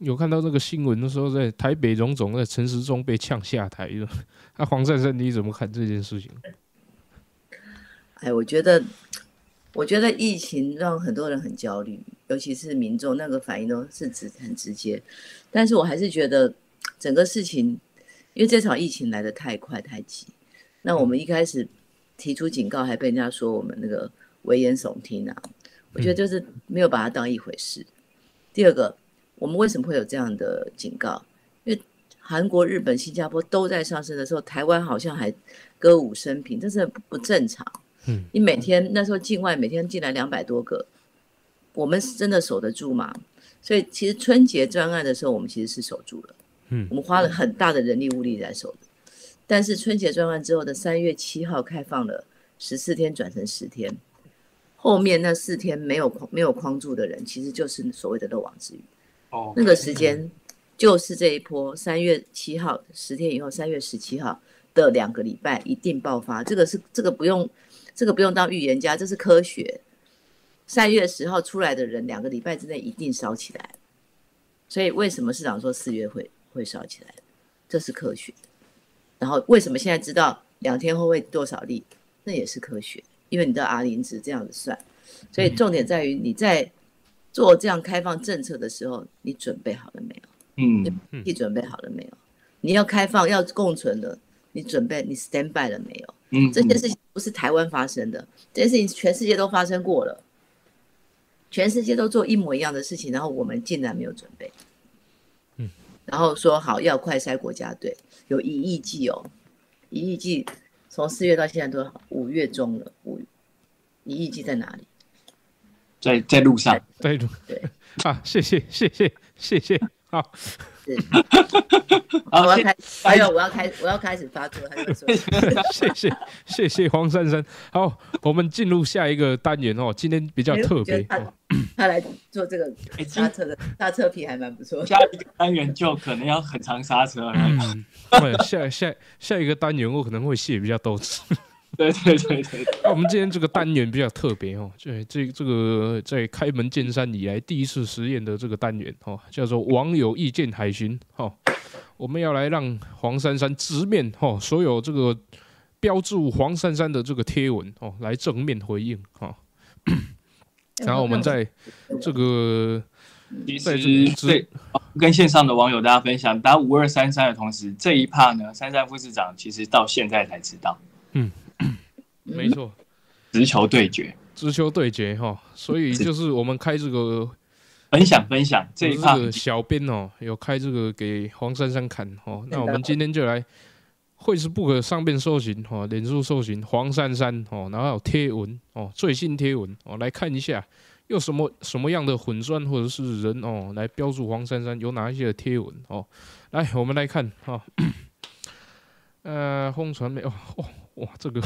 Speaker 2: 有看到那个新闻的时候，在台北荣总在陈时中被呛下台了，那黄珊珊你怎么看这件事情？
Speaker 3: 哎，我觉得，我觉得疫情让很多人很焦虑。尤其是民众那个反应都是直很直接。但是我还是觉得整个事情，因为这场疫情来的太快太急，那我们一开始提出警告，还被人家说我们那个危言耸听啊，我觉得就是没有把它当一回事。第二个，我们为什么会有这样的警告？因为韩国、日本、新加坡都在上升的时候，台湾好像还歌舞升平，这是不正常。
Speaker 2: 嗯，
Speaker 3: 你每天那时候境外每天进来两百多个，我们是真的守得住吗？所以其实春节专案的时候，我们其实是守住了。
Speaker 2: 嗯
Speaker 3: 我们花了很大的人力物力在守的。但是春节专案之后的三月七号开放了十四天转成十天，后面那四天没有框没有框住的人，其实就是所谓的漏网之鱼。
Speaker 1: 哦，
Speaker 3: 那个时间就是这一波三月七号十天以后，三月十七号的两个礼拜一定爆发。这个是这个不用这个不用当预言家，这是科学。三月十号出来的人，两个礼拜之内一定烧起来。所以为什么市长说四月会会烧起来？这是科学。然后为什么现在知道两天后会多少例？那也是科学，因为你的 R 零值这样子算。所以重点在于你在做这样开放政策的时候，你准备好了没有？
Speaker 1: 嗯，
Speaker 3: 你准备好了没有？你要开放要共存的，你准备你 stand by 了没有？
Speaker 1: 嗯，
Speaker 3: 这件事情不是台湾发生的，这件事情全世界都发生过了，全世界都做一模一样的事情，然后我们竟然没有准备。
Speaker 2: 嗯，
Speaker 3: 然后说好要快筛国家队，有一亿剂哦，一亿剂从四月到现在都五月中了，五一亿剂在哪里？
Speaker 1: 在在路上，
Speaker 2: 在路
Speaker 3: 对，
Speaker 2: 啊，谢谢谢谢谢谢，好，
Speaker 3: 是，
Speaker 1: 好
Speaker 3: 我要开，还有我要开，我要开始发作，他就说。
Speaker 2: 谢谢谢谢黄珊珊。好，我们进入下一个单元哦，今天比较特别哦，
Speaker 3: 他来做这个
Speaker 1: 哎
Speaker 3: 刹车的刹车皮还蛮不错。
Speaker 1: 下一个单元就可能要很长刹车了。
Speaker 2: 嗯，对 下下下一个单元我可能会卸比较多次。
Speaker 1: 对对对对，
Speaker 2: 那我们今天这个单元比较特别哦，这这这个在开门见山以来第一次实验的这个单元哦，叫做网友意见海巡哦，我们要来让黄珊珊直面哦所有这个标注黄珊珊的这个贴文哦，来正面回应哦，然后我们在这个
Speaker 1: 其
Speaker 2: 在这
Speaker 1: 实对跟线上的网友大家分享，打五二三三的同时，这一趴呢，珊珊副市长其实到现在才知道嗯
Speaker 2: 没错。
Speaker 1: 直球对决，
Speaker 2: 直球对决哈，所以就是我们开这个
Speaker 1: 分享分享这一趴
Speaker 2: 这个小编哦，有开这个给黄珊珊看哦。那我们今天就来会是 book 上面搜寻哦，脸书搜寻黄珊珊哦，然后有贴文哦，最新贴文哦，来看一下有什么什么样的混砖或者是人哦，来标注黄珊珊有哪一些的贴文哦。来，我们来看哈、哦，呃，红传媒哦，哇，这个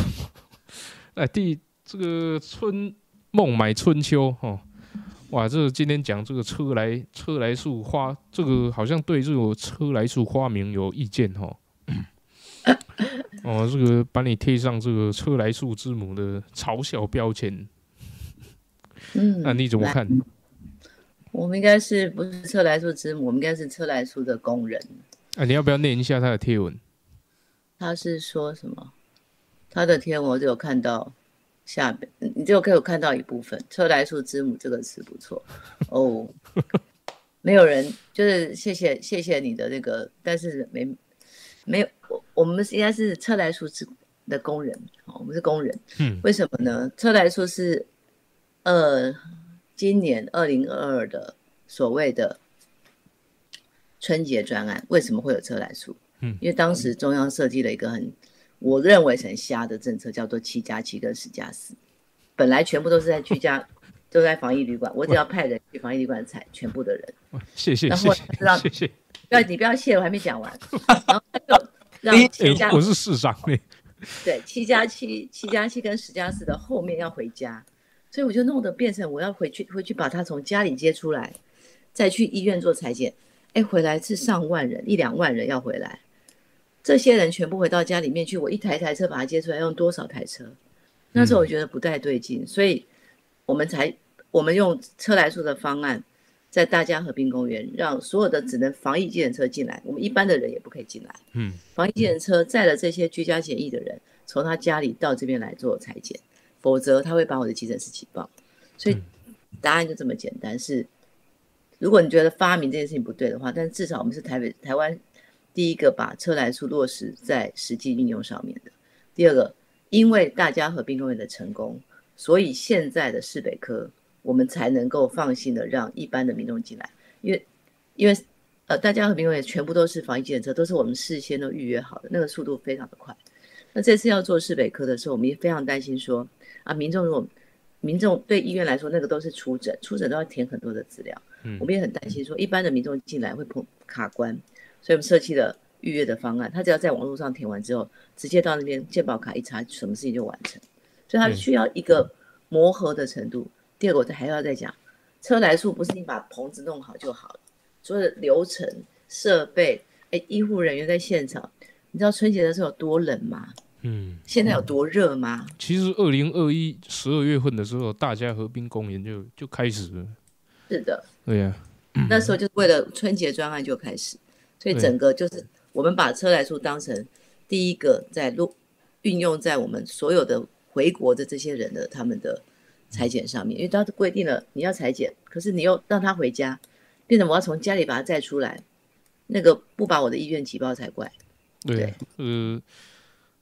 Speaker 2: 哎第这个春梦买春秋哦。哇，这个今天讲这个车来车来树花，这个好像对这个车来树花名有意见哈。哦，这个把你贴上这个车来树之母的嘲笑标签，
Speaker 3: 嗯，
Speaker 2: 那你怎么？看？
Speaker 3: 我们应该是不是车来树之母？我们应该是车来树的工人。
Speaker 2: 啊，你要不要念一下他的贴文？
Speaker 3: 他是说什么？他的贴文我只有看到下边，你只有给我看到一部分。车来树之母这个词不错哦。没有人，就是谢谢谢谢你的那个，但是没没有，我我们应该是车来树是的工人，哦我们是工人。
Speaker 2: 嗯
Speaker 3: 为什么呢？车来树是呃今年二零二二的所谓的春节专案，为什么会有车来树？
Speaker 2: 嗯
Speaker 3: 因为当时中央设计了一个很我认为是很瞎的政策，叫做七加七跟十加四，本来全部都是在居家，都在防疫旅馆，我只要派人去防疫旅馆采全部的人。
Speaker 2: 谢谢
Speaker 3: 然后
Speaker 2: 谢谢
Speaker 3: 让
Speaker 2: 谢谢。
Speaker 3: 不要你不要谢，我还没讲完。然后他就让七加
Speaker 2: 哎，我是市长呢。
Speaker 3: 对，七加七、七加七跟十加四的后面要回家，所以我就弄得变成我要回去回去把他从家里接出来，再去医院做裁剪。哎，回来是上万人，一两万人要回来，这些人全部回到家里面去，我一台台车把他接出来，用多少台车？那时候我觉得不太对劲，所以我们才我们用车来数的方案，在大家和平公园让所有的只能防疫计程车进来，我们一般的人也不可以进来。
Speaker 2: 嗯
Speaker 3: 防疫计程车载了这些居家检疫的人，从他家里到这边来做裁剪，否则他会把我的急诊室挤爆。所以答案就这么简单，是如果你觉得发明这件事情不对的话，但至少我们是台北台湾第一个把车来数落实在实际运用上面的。第二个，因为大家和平公园的成功，所以现在的市北科我们才能够放心的让一般的民众进来，因为因为呃大家和民众也全部都是防疫检测，都是我们事先都预约好的，那个速度非常的快。那这次要做市北科的时候，我们也非常担心说啊，民众如果民众对医院来说，那个都是出诊，出诊都要填很多的资料。嗯，我们也很担心说，一般的民众进来会碰卡关，所以我们设计了预约的方案。他只要在网络上填完之后，直接到那边健保卡一查，什么事情就完成。所以他需要一个磨合的程度。第二个，我还要再讲，车来处不是你把棚子弄好就好了，所有的流程、设备，哎，医护人员在现场，你知道春节的时候有多冷吗？嗯，现在有多热吗？
Speaker 2: 其实二零二一十二月份的时候，大家河滨公园就就开始了。
Speaker 3: 是的，
Speaker 2: 对呀，
Speaker 3: 那时候就是为了春节专案就开始，所以整个就是我们把车来处当成第一个在路运用在我们所有的回国的这些人的他们的裁剪上面，因为他规定了你要裁剪，可是你又让他回家，变成我要从家里把他载出来，那个不把我的意愿挤爆才怪。
Speaker 2: 对，呃。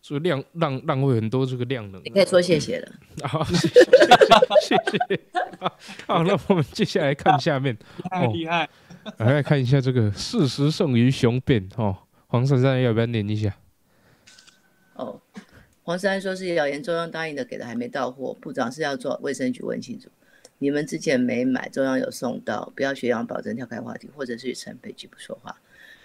Speaker 2: 所以量浪浪费很多这个量能，
Speaker 3: 你可以说谢谢了。
Speaker 2: 好，谢谢谢谢。好，那我们接下来看下面。
Speaker 1: 太厉害！
Speaker 2: 来看一下这个事实胜于雄辩。哦，黄珊珊要不要念一下？
Speaker 3: 哦，黄珊珊说是谣言，中央答应的给的还没到货，部长是要做卫生局问清楚。你们之前没买，中央有送到，不要学杨保证跳开话题，或者是陈佩菊不说话。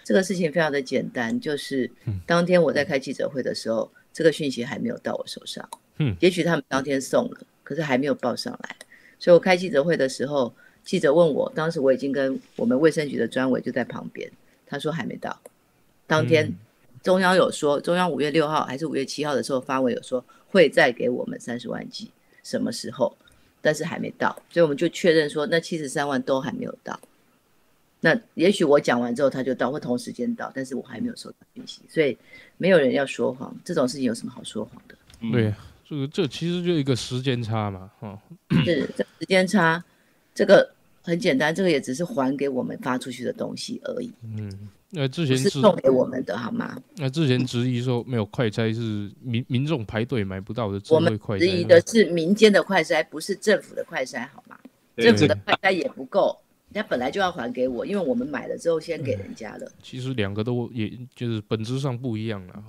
Speaker 3: 这个事情非常的简单，就是当天我在开记者会的时候，这个讯息还没有到我手上。嗯，也许他们当天送了，可是还没有报上来。所以我开记者会的时候，记者问我，当时我已经跟我们卫生局的专委就在旁边，他说还没到。当天中央有说，中央五月六号还是五月七号的时候发文有说会再给我们三十万剂，什么时候？但是还没到，所以我们就确认说，那七十三万都还没有到。那也许我讲完之后他就到，或同时间到，但是我还没有收到信息，所以没有人要说谎，这种事情有什么好说谎的？
Speaker 2: 对，这个这其实就一个时间差嘛，哈，
Speaker 3: 是这时间差，这个很简单，这个也只是还给我们发出去的东西而已。
Speaker 2: 嗯，那之前
Speaker 3: 是送给我们的好吗？
Speaker 2: 那之前质疑说没有快筛是民民众排队买不到的，
Speaker 3: 我们质疑的是民间的快筛，不是政府的快筛，好吗？政府的快筛也不够。人家本来就要还给我，因为我们买了之后先给人家了。
Speaker 2: 其实两个都也就是本质上不一样了，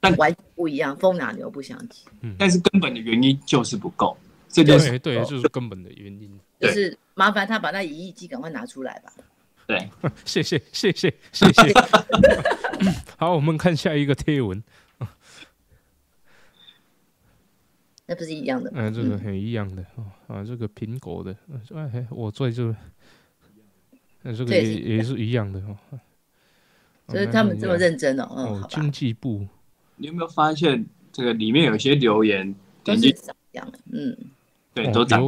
Speaker 3: 但完全不一样，风马牛不相及。
Speaker 1: 嗯，但是根本的原因就是不够，这就是
Speaker 2: 对，就是根本的原因。
Speaker 3: 就是麻烦他把那一亿机赶快拿出来吧。
Speaker 1: 对，
Speaker 2: 谢谢谢谢谢谢。好，我们看下一个贴文。
Speaker 3: 那不是一样的吗？
Speaker 2: 嗯，这个很一样的啊啊，这个苹果的，哎，我在这。那这个也也是一样的哦，
Speaker 3: 所以他们这么认真哦。哦，
Speaker 2: 经济部，
Speaker 1: 你有没有发现这个里面有些留言
Speaker 3: 都是长一样的？嗯，
Speaker 1: 对，都长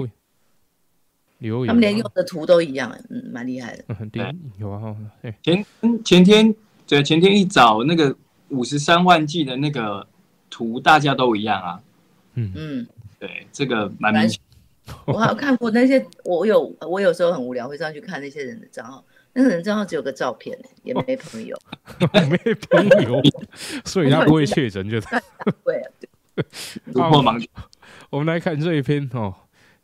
Speaker 2: 留言，
Speaker 3: 他们连用的图都一样，嗯，蛮厉害的。
Speaker 2: 嗯对，有啊，
Speaker 1: 前前天对前天一早那个五十三万 G 的那个图，大家都一样啊。嗯。嗯，对，这个蛮明显。
Speaker 3: 我看过那些，我有我有时候很无聊会上去看那些人的账号，那个人账号只有个照片，也没朋友，
Speaker 2: 没朋友，所以他不会确诊，就
Speaker 3: 对，
Speaker 1: 突破盲点。
Speaker 2: 我们来看这一篇哦，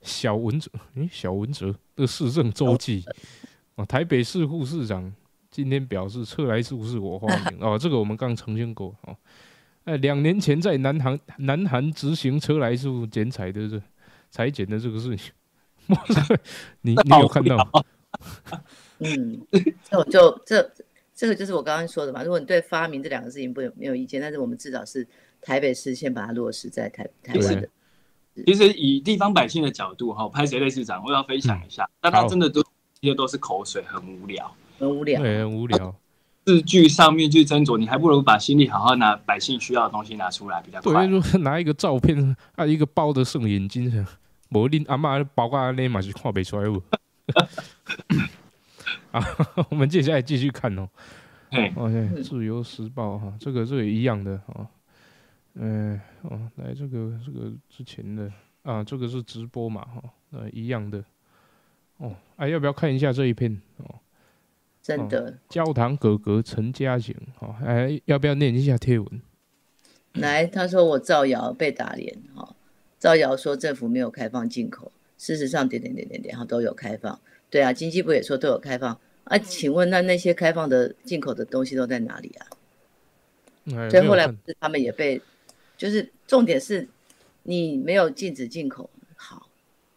Speaker 2: 小文哲，诶，小文哲的市政周记哦，台北市副市长今天表示，车来数是我发明 哦，这个我们刚澄清过哦，哎，两年前在南韩南韩执行车来数剪彩的这。裁剪的这个事情，你你有看到吗？
Speaker 3: 嗯，就就这这个就是我刚刚说的嘛。如果你对发明这两个事情不有没有意见，但是我们至少是台北市先把它落实在台台湾的。
Speaker 1: 其实以地方百姓的角度哈，拍谁类市长，我要分享一下，但他真的都这些都是口水，很无聊，
Speaker 3: 很无聊，
Speaker 2: 对，很无聊。
Speaker 1: 字句上面去斟酌，你还不如把心力好好拿百姓需要的东西拿出来比较快。
Speaker 2: 对，拿一个照片啊，一个包的剩眼睛。无恁阿妈包括安尼嘛是看不出来哦。啊，我们接下来继续看哦。OK，自由时报哈，这个这个一样的哈。嗯，哦，来这个这个之前的啊，这个是直播嘛哈，呃，一样的。哦，哎，要不要看一下这一篇？哦，
Speaker 3: 真的。
Speaker 2: 焦糖哥哥陈嘉行，哦，哎，要不要念一下贴文？
Speaker 3: 来，他说我造谣被打脸，哈，造谣说政府没有开放进口，事实上点点点点点哈都有开放。对啊，经济部也说都有开放。啊，请问那那些开放的进口的东西都在哪里啊？所以后来不是他们也被，就是重点是，你没有禁止进口。好，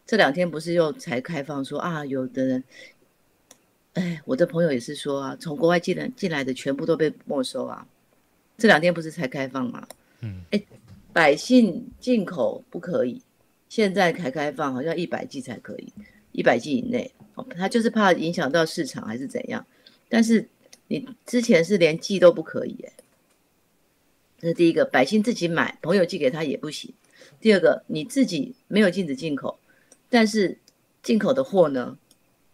Speaker 3: 这两天不是又才开放说啊，有的人，哎，我的朋友也是说啊，从国外进来进来的全部都被没收啊。这两天不是才开放吗？嗯，哎，百姓进口不可以，现在才开放，好像一百 G 才可以，一百 G 以内。哦他就是怕影响到市场还是怎样，但是你之前是连寄都不可以哎，这是第一个，百姓自己买，朋友寄给他也不行。第二个，你自己没有禁止进口，但是进口的货呢，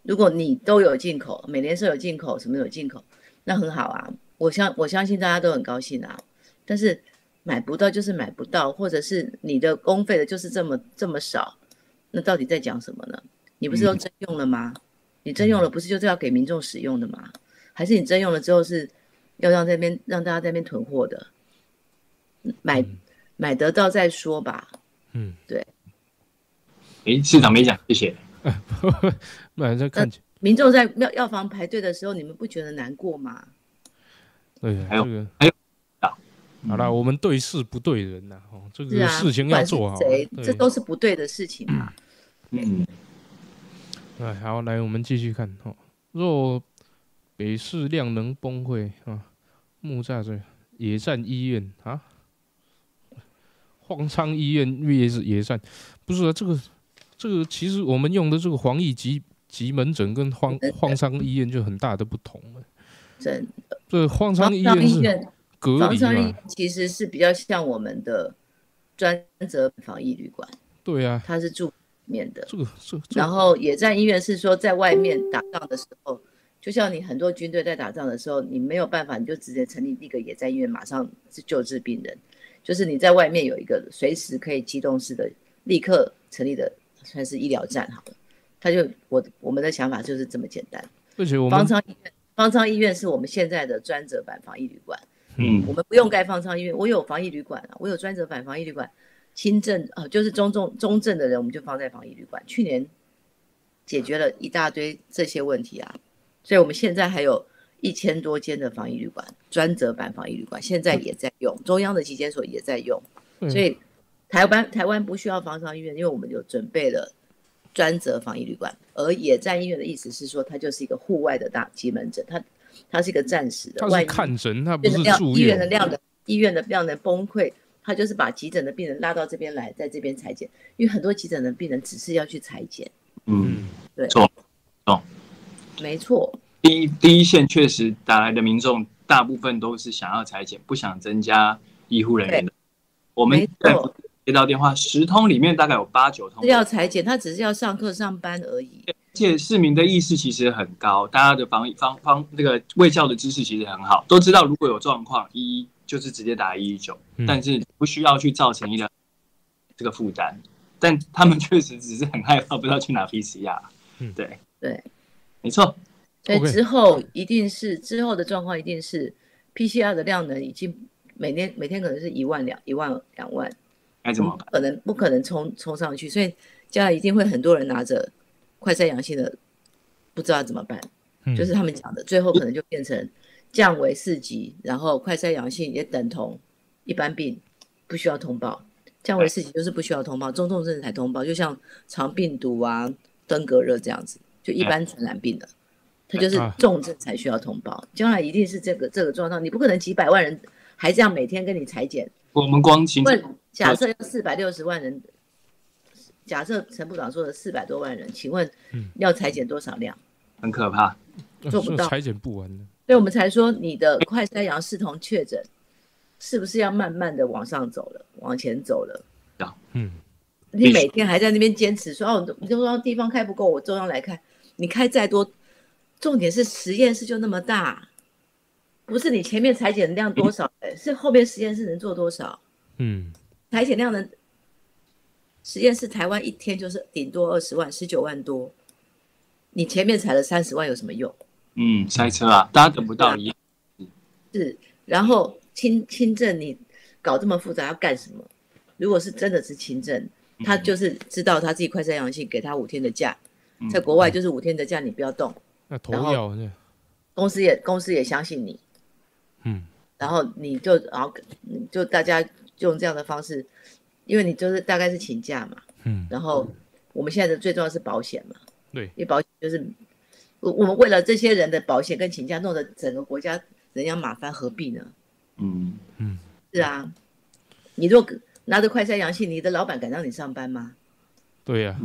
Speaker 3: 如果你都有进口，美联社有进口，什么有进口，那很好啊，我相我相信大家都很高兴啊。但是买不到就是买不到，或者是你的公费的就是这么这么少，那到底在讲什么呢？你不是都征用了吗？你征用了，不是就是要给民众使用的吗？还是你征用了之后是要让这边让大家在那边囤货的？买买得到再说吧。嗯，对。
Speaker 1: 哎，市长没讲，谢谢。
Speaker 2: 买在看。
Speaker 3: 民众在药药房排队的时候，你们不觉得难过吗？
Speaker 2: 对，
Speaker 1: 还有还有
Speaker 2: 好了，我们对事不对人呐。哦，这个事情要做好。
Speaker 3: 谁？这都是不对的事情嘛。嗯。
Speaker 2: 哎，好，来，我们继续看哦。若北市量能崩溃啊，木栅这野战医院啊，荒仓医院也是野战，不是啊？这个这个其实我们用的这个防疫急急门诊跟荒荒仓医院就很大的不同了。
Speaker 3: 真
Speaker 2: 的，这荒仓医院是隔离嘛？
Speaker 3: 其实是比较像我们的专责防疫旅馆。
Speaker 2: 对啊，
Speaker 3: 它是住。面的，
Speaker 2: 这个这，
Speaker 3: 然后野战医院是说在外面打仗的时候，就像你很多军队在打仗的时候，你没有办法，你就直接成立一个野战医院，马上救治病人。就是你在外面有一个随时可以机动式的、立刻成立的，算是医疗站好了。他就我我们的想法就是这么简单。
Speaker 2: 而且我们
Speaker 3: 方舱医院，方舱医院是我们现在的专责版防疫旅馆。嗯，我们不用盖方舱医院，我有防疫旅馆啊，我有专责版防疫旅馆。轻症啊，就是中重中症的人，我们就放在防疫旅馆。去年解决了一大堆这些问题啊，所以我们现在还有一千多间的防疫旅馆，专责版防疫旅馆现在也在用，中央的疾检所也在用。所以台湾台湾不需要防伤医院，因为我们有准备了专责防疫旅馆。而野战医院的意思是说，它就是一个户外的大急门诊，它它是一个暂时的，
Speaker 2: 它是看诊，它不是住院。
Speaker 3: 医院的量的医院的量能崩溃。他就是把急诊的病人拉到这边来，在这边裁剪，因为很多急诊的病人只是要去裁剪。嗯，对，
Speaker 1: 错，哦，
Speaker 3: 没错。
Speaker 1: 第一第一线确实打来的民众，大部分都是想要裁剪，不想增加医护人员的。我们接到电话，十通里面大概有八九通
Speaker 3: 是要裁剪，他只是要上课上班而已。
Speaker 1: 而且市民的意识其实很高，大家的防疫方方那个卫教的知识其实很好，都知道如果有状况一。就是直接打一一九，但是不需要去造成医疗这个负担，但他们确实只是很害怕，不知道去哪 PCR。嗯，对
Speaker 3: 对，
Speaker 1: 没错。
Speaker 3: 所以之后一定是之后的状况，一定是 PCR 的量能已经每天每天可能是一万两一万两万，
Speaker 1: 该怎么
Speaker 3: 可能不可能冲冲上去？所以将来一定会很多人拿着快筛阳性的，不知道怎么办。就是他们讲的，最后可能就变成。降为四级，然后快筛阳性也等同一般病，不需要通报。降为四级就是不需要通报，中重症才通报。就像肠病毒啊、登革热这样子，就一般传染病的，它就是重症才需要通报。将来一定是这个这个状况，你不可能几百万人还这样每天跟你裁剪。
Speaker 1: 我们光请
Speaker 3: 问，假设要四百六十万人，假设陈部长说的四百多万人，请问要裁剪多少量？
Speaker 1: 很可怕，
Speaker 3: 做不到，
Speaker 2: 裁剪不完的。
Speaker 3: 所以我们才说你的快筛阳视同确诊，是不是要慢慢的往上走了，往前走了？嗯，你每天还在那边坚持说哦，你就说地方开不够，我中央来开，你开再多，重点是实验室就那么大，不是你前面裁剪量多少，是后面实验室能做多少？嗯，裁剪量能，实验室台湾一天就是顶多二十万，十九万多，你前面裁了三十万有什么用？
Speaker 1: 嗯，塞车啊，大家等不到一样。
Speaker 3: 是，然后轻轻症你搞这么复杂要干什么？如果是真的是轻症，他就是知道他自己快筛阳性，给他五天的假，在国外就是五天的假，你不要动。
Speaker 2: 那投药
Speaker 3: 公司也公司也相信你，
Speaker 2: 嗯，
Speaker 3: 然后你就然后就大家用这样的方式，因为你就是大概是请假嘛，
Speaker 2: 嗯，
Speaker 3: 然后我们现在的最重要是保险嘛，
Speaker 2: 对，
Speaker 3: 因为保险就是我我们为了这些人的保险跟请假，弄得整个国家人仰马翻，何必呢？
Speaker 2: 嗯。嗯，
Speaker 3: 是啊，你如果拿着快筛阳性，你的老板敢让你上班吗？
Speaker 2: 对呀，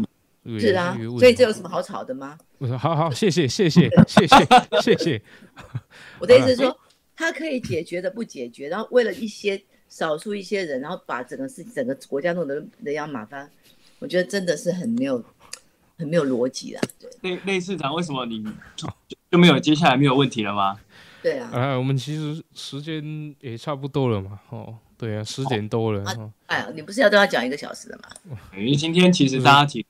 Speaker 3: 是啊，所以这有什么好吵的吗？
Speaker 2: 我说好好，谢谢谢谢谢谢谢谢。
Speaker 3: 我的意思是说，他可以解决的不解决，然后为了一些少数一些人，然后把整个事整个国家弄得人仰马翻，我觉得真的是很没有很没有逻辑的。
Speaker 1: 类类市长，为什么你就就没有接下来没有问题了吗？
Speaker 3: 对啊，
Speaker 2: 啊，我们其实时间也差不多了嘛，哦，对啊，十点多了。
Speaker 3: 哎呀，你不是要都要讲一个小时的吗？
Speaker 1: 因为今天其实大家挺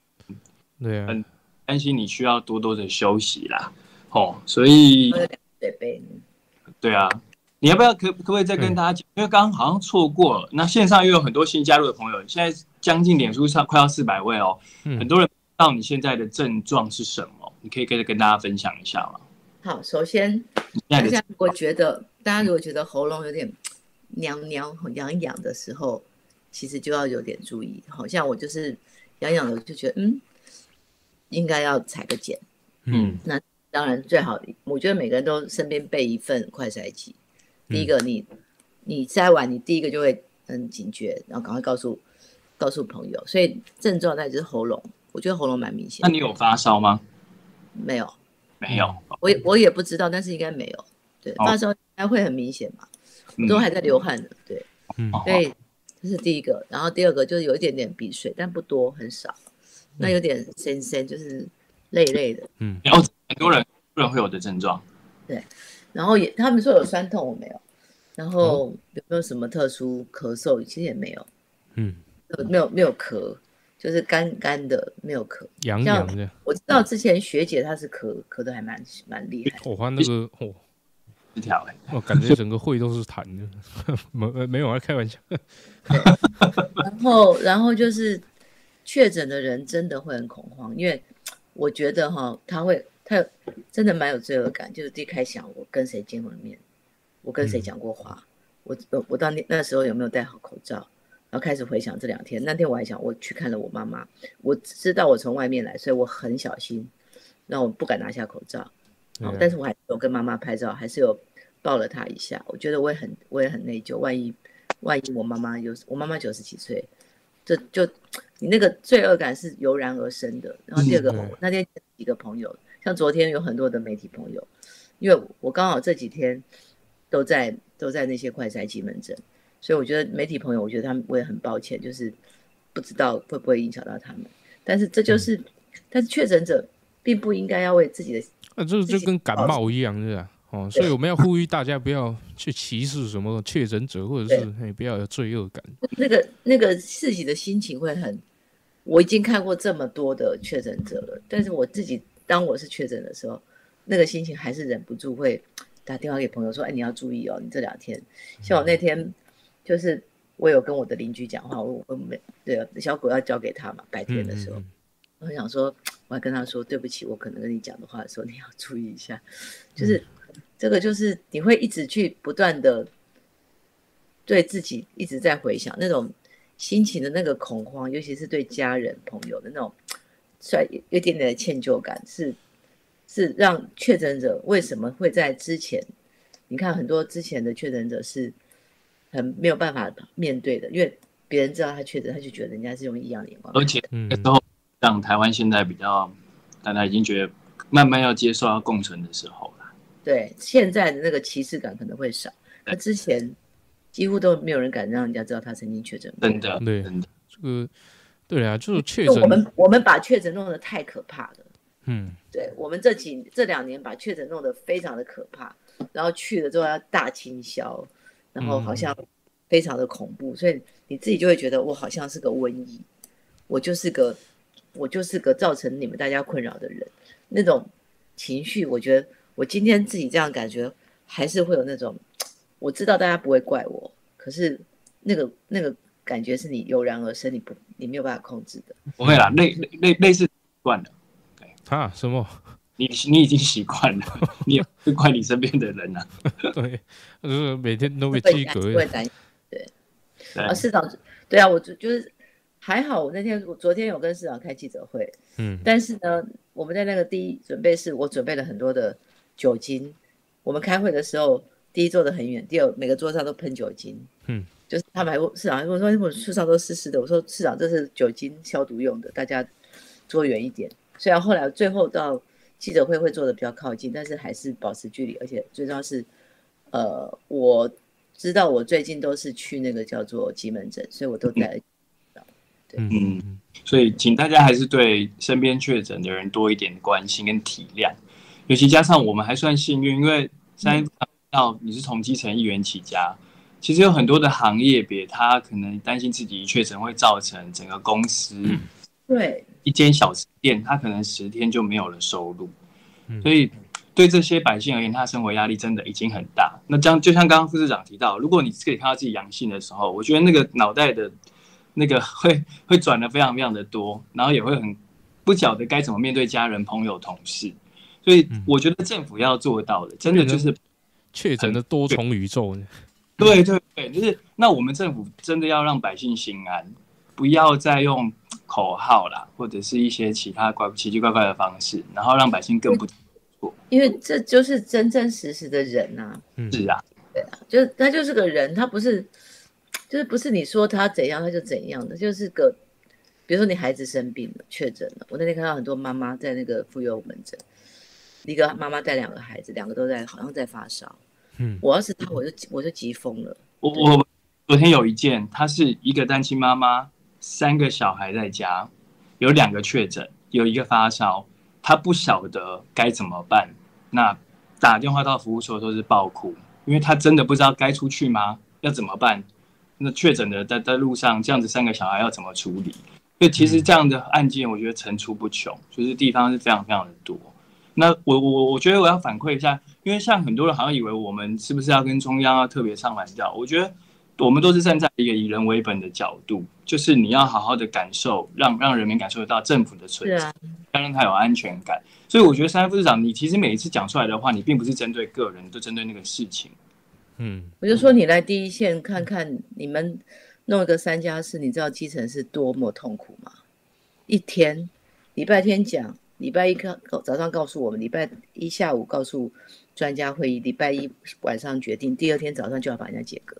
Speaker 2: 对啊，
Speaker 1: 很担心你需要多多的休息啦，哦，所以对啊，你要不要可可不可以再跟大家讲？因为刚刚好像错过了，那线上又有很多新加入的朋友，现在将近脸书上快要四百位哦，很多人不知道你现在的症状是什么，你可以跟跟大家分享一下吗？
Speaker 3: 好，首先，大家如果觉得大家如果觉得喉咙有点娘娘、痒痒的时候，其实就要有点注意。好像我就是痒痒的，就觉得嗯，应该要采个检。
Speaker 2: 嗯，
Speaker 3: 那当然最好，我觉得每个人都身边备一份快筛剂。第一个，你你筛完，你第一个就会很警觉，然后赶快告诉告诉朋友。所以症状那就是喉咙，我觉得喉咙蛮明显。
Speaker 1: 那你有发烧吗？
Speaker 3: 没有。
Speaker 1: 没有，
Speaker 3: 我也我也不知道，但是应该没有。对，发烧应该会很明显嘛，我都还在流汗的。对，
Speaker 2: 嗯，
Speaker 3: 对，这是第一个。然后第二个就是有一点点鼻水，但不多，很少。那有点酸酸，就是累累的。
Speaker 2: 嗯，
Speaker 1: 然后很多人多人会有的症状。
Speaker 3: 对，然后也他们说有酸痛，我没有。然后有没有什么特殊咳嗽？其实也没有。
Speaker 2: 嗯，
Speaker 3: 没有没有咳。就是干干的，没有咳，
Speaker 2: 痒痒的。
Speaker 3: 我知道之前学姐她是咳咳的还蛮蛮厉害。
Speaker 2: 我发那个哦，
Speaker 1: 一条哎，
Speaker 2: 我感觉整个会都是痰的，没没有啊，开玩笑。
Speaker 3: 然后然后就是确诊的人真的会很恐慌，因为我觉得哈，他会他真的蛮有罪恶感，就是第一开想我跟谁见过面，我跟谁讲过话，我我到那那时候有没有戴好口罩。然后开始回想这两天，那天我还想我去看了我妈妈，我知道我从外面来，所以我很小心，那我不敢拿下口罩，但是我还有跟妈妈拍照，还是有抱了她一下。我觉得我也很我也很内疚，万一万一我妈妈有我妈妈九十几岁，这就你那个罪恶感是油然而生的。然后第二个，那天几个朋友，像昨天有很多的媒体朋友，因为我刚好这几天都在都在那些快筛机门诊。所以我觉得媒体朋友，我觉得他们我也很抱歉，就是不知道会不会影响到他们。但是这就是，但是确诊者并不应该要为自己的，
Speaker 2: 那这就跟感冒一样，是吧？哦，所以我们要呼吁大家不要去歧视什么确诊者，或者是哎不要有罪恶感。
Speaker 3: 那个那个自己的心情会很，我已经看过这么多的确诊者了，但是我自己当我是确诊的时候，那个心情还是忍不住会打电话给朋友说：“哎，你要注意哦，你这两天，像我那天。”就是我有跟我的邻居讲话，我我没对小狗要交给他嘛，白天的时候，我想说，我还跟他说对不起，我可能跟你讲的话的时候，你要注意一下。就是这个，就是你会一直去不断的对自己一直在回想那种心情的那个恐慌，尤其是对家人朋友的那种，虽然有一点点的歉疚感，是是让确诊者为什么会在之前，你看很多之前的确诊者是。很没有办法面对的，因为别人知道他确诊，他就觉得人家是用异样的眼光。
Speaker 1: 而且那时候，让台湾现在比较，大家已经觉得慢慢要接受要共存的时候了。
Speaker 3: 对，现在的那个歧视感可能会少。那之前几乎都没有人敢让人家知道他曾经确诊。
Speaker 1: 真的，
Speaker 2: 对，
Speaker 1: 真的，
Speaker 2: 这个对啊，就是确诊。
Speaker 3: 我们我们把确诊弄得太可怕了。
Speaker 2: 嗯，
Speaker 3: 对，我们这几这两年把确诊弄得非常的可怕，然后去了之后要大清消。然后好像非常的恐怖，所以你自己就会觉得我好像是个瘟疫，我就是个我就是个造成你们大家困扰的人，那种情绪，我觉得我今天自己这样感觉，还是会有那种，我知道大家不会怪我，可是那个那个感觉是你油然而生，你不你没有办法控制的。
Speaker 1: 不会啦，类类类类似习惯了，
Speaker 2: 啊？什么？
Speaker 1: 你你已经习惯了，你也会怪你身边的人呐、
Speaker 2: 对，就是每天都被
Speaker 3: 会
Speaker 2: 及格
Speaker 3: 担会。担心，对。
Speaker 1: 对
Speaker 3: 啊，市长，对啊，我就就是还好，我那天我昨天有跟市长开记者会，
Speaker 2: 嗯
Speaker 3: 但是呢，我们在那个第一准备室，我准备了很多的酒精。我们开会的时候，第一坐得很远，第二每个桌上都喷酒精。
Speaker 2: 嗯，
Speaker 3: 就是他们还问市长还问说，我树上都湿湿的。我说市长，这是酒精消毒用的，大家坐远一点。虽然后来最后到记者会会坐的比较靠近，但是还是保持距离，而且最重要是，呃，我知道我最近都是去那个叫做急门诊，所以我都带了
Speaker 1: 嗯，所以请大家还是对身边确诊的人多一点关心跟体谅，尤其加上我们还算幸运，因为三到你是从基层议员起家，其实有很多的行业别，他可能担心自己确诊会造成整个公司
Speaker 3: 对，
Speaker 1: 一间小吃店，他可能十天就没有了收入。
Speaker 2: 嗯，
Speaker 1: 所以对这些百姓而言，他的生活压力真的已经很大。那这样就像刚刚副市长提到，如果你可以看到自己阳性的时候，我觉得那个脑袋的那个会会转的非常非常的多，然后也会很不晓得该怎么面对家人、朋友、同事。所以我觉得政府要做到的，真的就是
Speaker 2: 确诊的多重宇宙。呢？
Speaker 1: 对对对，就是那我们政府真的要让百姓心安，不要再用口号啦，或者是一些其他怪奇奇怪怪的方式，然后让百姓更不
Speaker 3: 因为这就是真真实实的人呐、
Speaker 2: 嗯，
Speaker 1: 是啊。
Speaker 3: 就是他就是个人，他不是，就是不是你说他怎样他就怎样的，就是个，比如说你孩子生病了，确诊了，我那天看到很多妈妈在那个妇幼门诊，一个妈妈带两个孩子，两个都在好像在发烧，
Speaker 2: 嗯
Speaker 3: 我要是他我就我就急疯了，
Speaker 1: 我我昨天有一件，她是一个单亲妈妈，三个小孩在家，有两个确诊，有一个发烧，她不晓得该怎么办。那打电话到服务所都是爆哭，因为她真的不知道该出去吗？要怎么办？那确诊的在在路上，这样子三个小孩要怎么处理？所以其实这样的案件，我觉得层出不穷，就是地方是非常非常的多。那我我我觉得我要反馈一下，因为像很多人好像以为我们是不是要跟中央要特别唱反调？我觉得我们都是站在一个以人为本的角度，就是你要好好的感受，让让人民感受得到政府的存在，要让他有安全感。所以我觉得三副市长，你其实每一次讲出来的话，你并不是针对个人，都针对那个事情。
Speaker 2: 嗯，
Speaker 3: 我就说你来第一线看看你们弄一个三加四，你知道基层是多么痛苦吗？一天，礼拜天讲，礼拜一告早上告诉我们，礼拜一下午告诉专家会议，礼拜一晚上决定，第二天早上就要把人家解隔。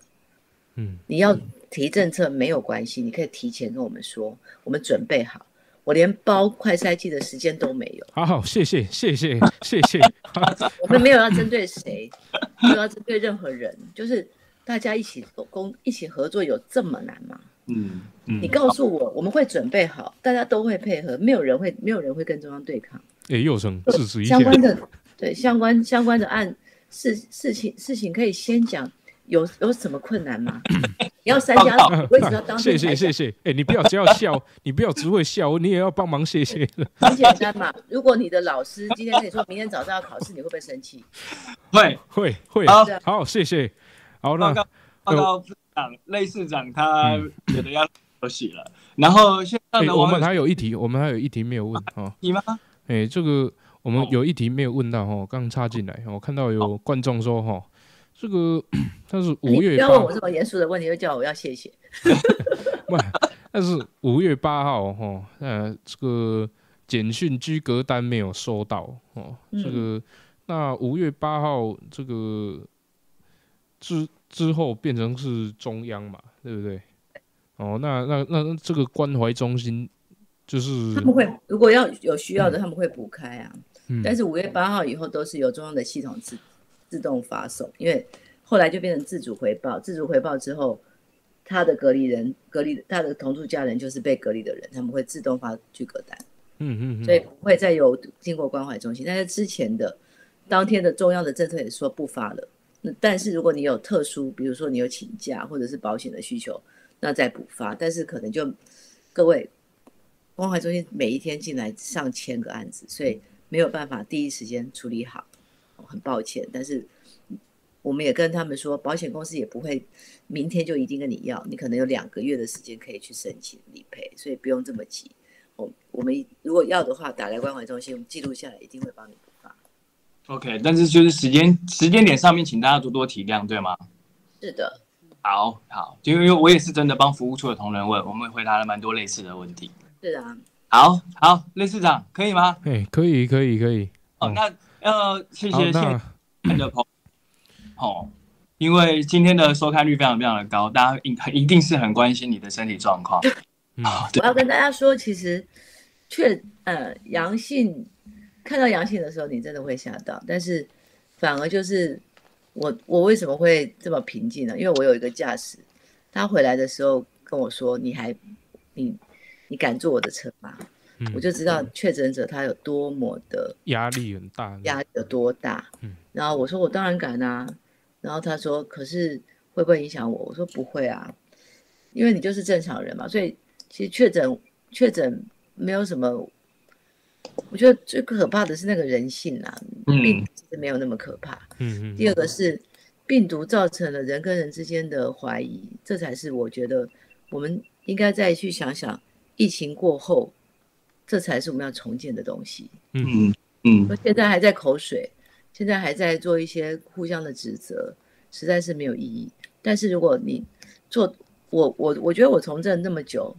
Speaker 2: 嗯，
Speaker 3: 你要提政策没有关系，你可以提前跟我们说，我们准备好。我连包快筛剂的时间都没有，
Speaker 2: 好好，谢谢谢谢谢谢，
Speaker 3: 我们没有要针对谁，没有要针对任何人，就是大家一起工一起合作，有这么难吗？
Speaker 1: 嗯嗯，
Speaker 3: 你告诉我，我们会准备好，大家都会配合，没有人会没有人会跟中央对抗。
Speaker 2: 哎，佑成制止一下
Speaker 3: 相，关的对相关相关的案事事情事情可以先讲，有有什么困难吗？你要三加四，为什么要当
Speaker 2: 谢？谢谢谢，哎，你不要只要笑，你不要只会笑，你也要帮忙谢谢。
Speaker 3: 很简单嘛。如果你的老师今天跟你说明天早上要考试，你会不会生气？
Speaker 1: 会
Speaker 2: 会会
Speaker 1: 好，
Speaker 2: 好，谢谢。好，那
Speaker 1: 报告报告市长类市长他觉得要休息了，然后线上
Speaker 2: 哎，我们还有一题，我们还有一题没有问哦。
Speaker 1: 你吗？
Speaker 2: 哎，这个我们
Speaker 1: 哦
Speaker 2: 有一题没有问到哦，刚插进来，我看到有观众说哈，这个 他是五
Speaker 3: 月不
Speaker 2: 月
Speaker 3: 要问我这么严肃的问题，就叫我要谢谢。
Speaker 2: 不，但是五月八号哈，呃，这个简讯居格单没有收到哦，
Speaker 3: 嗯
Speaker 2: 这个那五月八号这个之之后变成是中央嘛，对不对？哦，那那那那这个关怀中心就是
Speaker 3: 他们会如果要有需要的，他们会补开啊。
Speaker 2: 嗯
Speaker 3: 但是五月八号以后都是由中央的系统自自动发送，因为后来就变成自主回报，自主回报之后，他的隔离人隔离他的同住家人就是被隔离的人，他们会自动发去隔单，
Speaker 2: 嗯嗯嗯，
Speaker 3: 所以不会再有经过关怀中心。但是之前的当天的中央的政策也说不发了，那但是如果你有特殊，比如说你有请假或者是保险的需求，那再补发，但是可能就各位关怀中心每一天进来上千个案子，所以没有办法第一时间处理好，很抱歉。但是我们也跟他们说，保险公司也不会明天就一定跟你要，你可能有两个月的时间可以去申请理赔，所以不用这么急。我我们如果要的话，打来关怀中心，我们记录下来，一定会帮你。
Speaker 1: OK，但是就是时间时间点上面，请大家多多体谅，对吗？
Speaker 3: 是的。
Speaker 1: 好好，就因为我也是真的帮服务处的同仁问，我们回答了蛮多类似的问题。
Speaker 3: 是啊，
Speaker 1: 好好，雷市长可以吗？
Speaker 2: 哎，可以，可以，可以。
Speaker 1: 哦，那呃，谢谢谢谢的朋 哦，因为今天的收看率非常非常的高，大家一一定是很关心你的身体状况。
Speaker 3: 好，我要跟大家说，其实确呃阳性，看到阳性的时候，你真的会吓到，但是反而就是我我为什么会这么平静呢？因为我有一个驾驶，他回来的时候跟我说：“你还你。”你敢坐我的车吗？我就知道确诊者他有多么的
Speaker 2: 压力很大，
Speaker 3: 压力有多大。嗯，然后我说我当然敢啊，然后他说可是会不会影响我？我说不会啊，因为你就是正常人嘛。所以其实确诊确诊没有什么，我觉得最可怕的是那个人性啊，病其实没有那么可怕。嗯嗯。第二个是病毒造成了人跟人之间的怀疑，这才是我觉得我们应该再去想想。疫情过后，这才是我们要重建的东西。嗯嗯，现在还在口水，现在还在做一些互相的指责，实在是没有意义。但是如果你做，我我我觉得我从政那么久，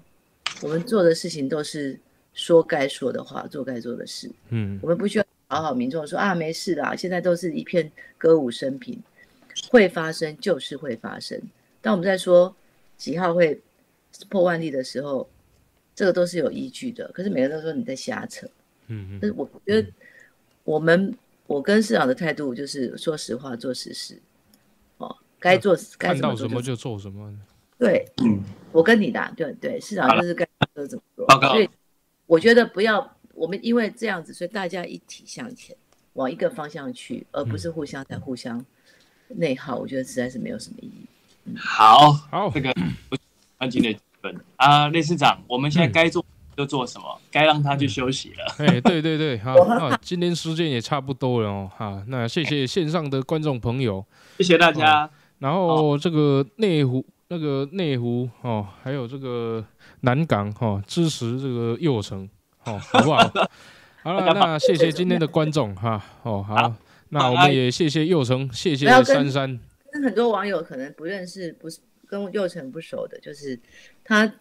Speaker 3: 我们做的事情都是说该说的话，做该做的事。嗯，我们不需要讨好民众说啊没事啦，现在都是一片歌舞升平，会发生就是会发生。当我们在说几号会破万例的时候。这个都是有依据的，可是每个人都说你在瞎扯，嗯嗯，但是我觉得我们我跟市长的态度就是说实话做实事，哦，该做该
Speaker 2: 看到什么就做什么，
Speaker 3: 对，我跟你的对对，市长就是该做怎么做，所以我觉得不要我们因为这样子，所以大家一起向前往一个方向去，而不是互相在互相内耗，我觉得实在是没有什么意义。
Speaker 1: 好，
Speaker 2: 好，
Speaker 1: 这个安静的。啊，类市长，我们现在该做就做什么，该让他去休息了。
Speaker 2: 哎，对对对，好，今天时间也差不多了哦，哈，那谢谢线上的观众朋友，
Speaker 1: 谢谢大家。
Speaker 2: 然后这个内湖，那个内湖哦，还有这个南港哈，支持这个右城，哦，好不好？好了，那谢谢今天的观众哈，哦好，那我们也谢谢右城，谢谢珊珊。
Speaker 3: 跟很多网友可能不认识，不是。跟幼城不熟的，就是他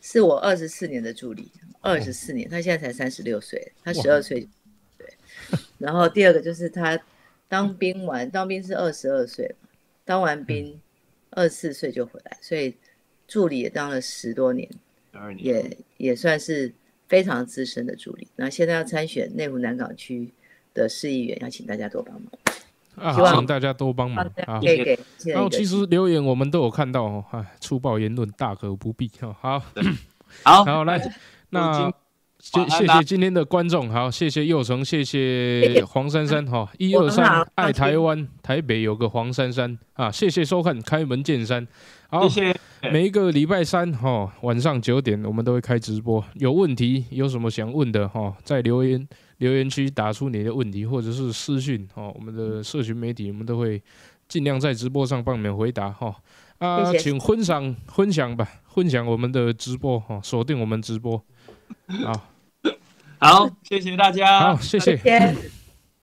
Speaker 3: 是我二十四年的助理，二十四年，他现在才三十六岁，他十二岁，对。然后第二个就是他当兵完，当兵是二十二岁，当完兵二十四岁就回来，所以助理也当了十多年，也也算是非常资深的助理。那现在要参选内湖南港区的市议员，要请大家多帮忙。
Speaker 2: 啊，请大家多帮忙啊！然后其实留言我们都有看到哦，哎，粗暴言论大可不必哦。好，
Speaker 1: 好，
Speaker 2: 好来，那谢谢谢今天的观众，好，谢谢佑成，谢谢黄珊珊哈，一二三，爱台湾，台北有个黄珊珊啊，谢谢收看开门见山，好，
Speaker 1: 谢谢。
Speaker 2: 每一个礼拜三哈晚上九点，我们都会开直播，有问题有什么想问的哈，在留言。留言区打出你的问题，或者是私讯哈，我们的社群媒体，我们都会尽量在直播上帮你们回答哈。啊，请分享分享吧，分享我们的直播哈，锁定我们直播。好，
Speaker 1: 好，谢谢大家，
Speaker 2: 好，谢谢。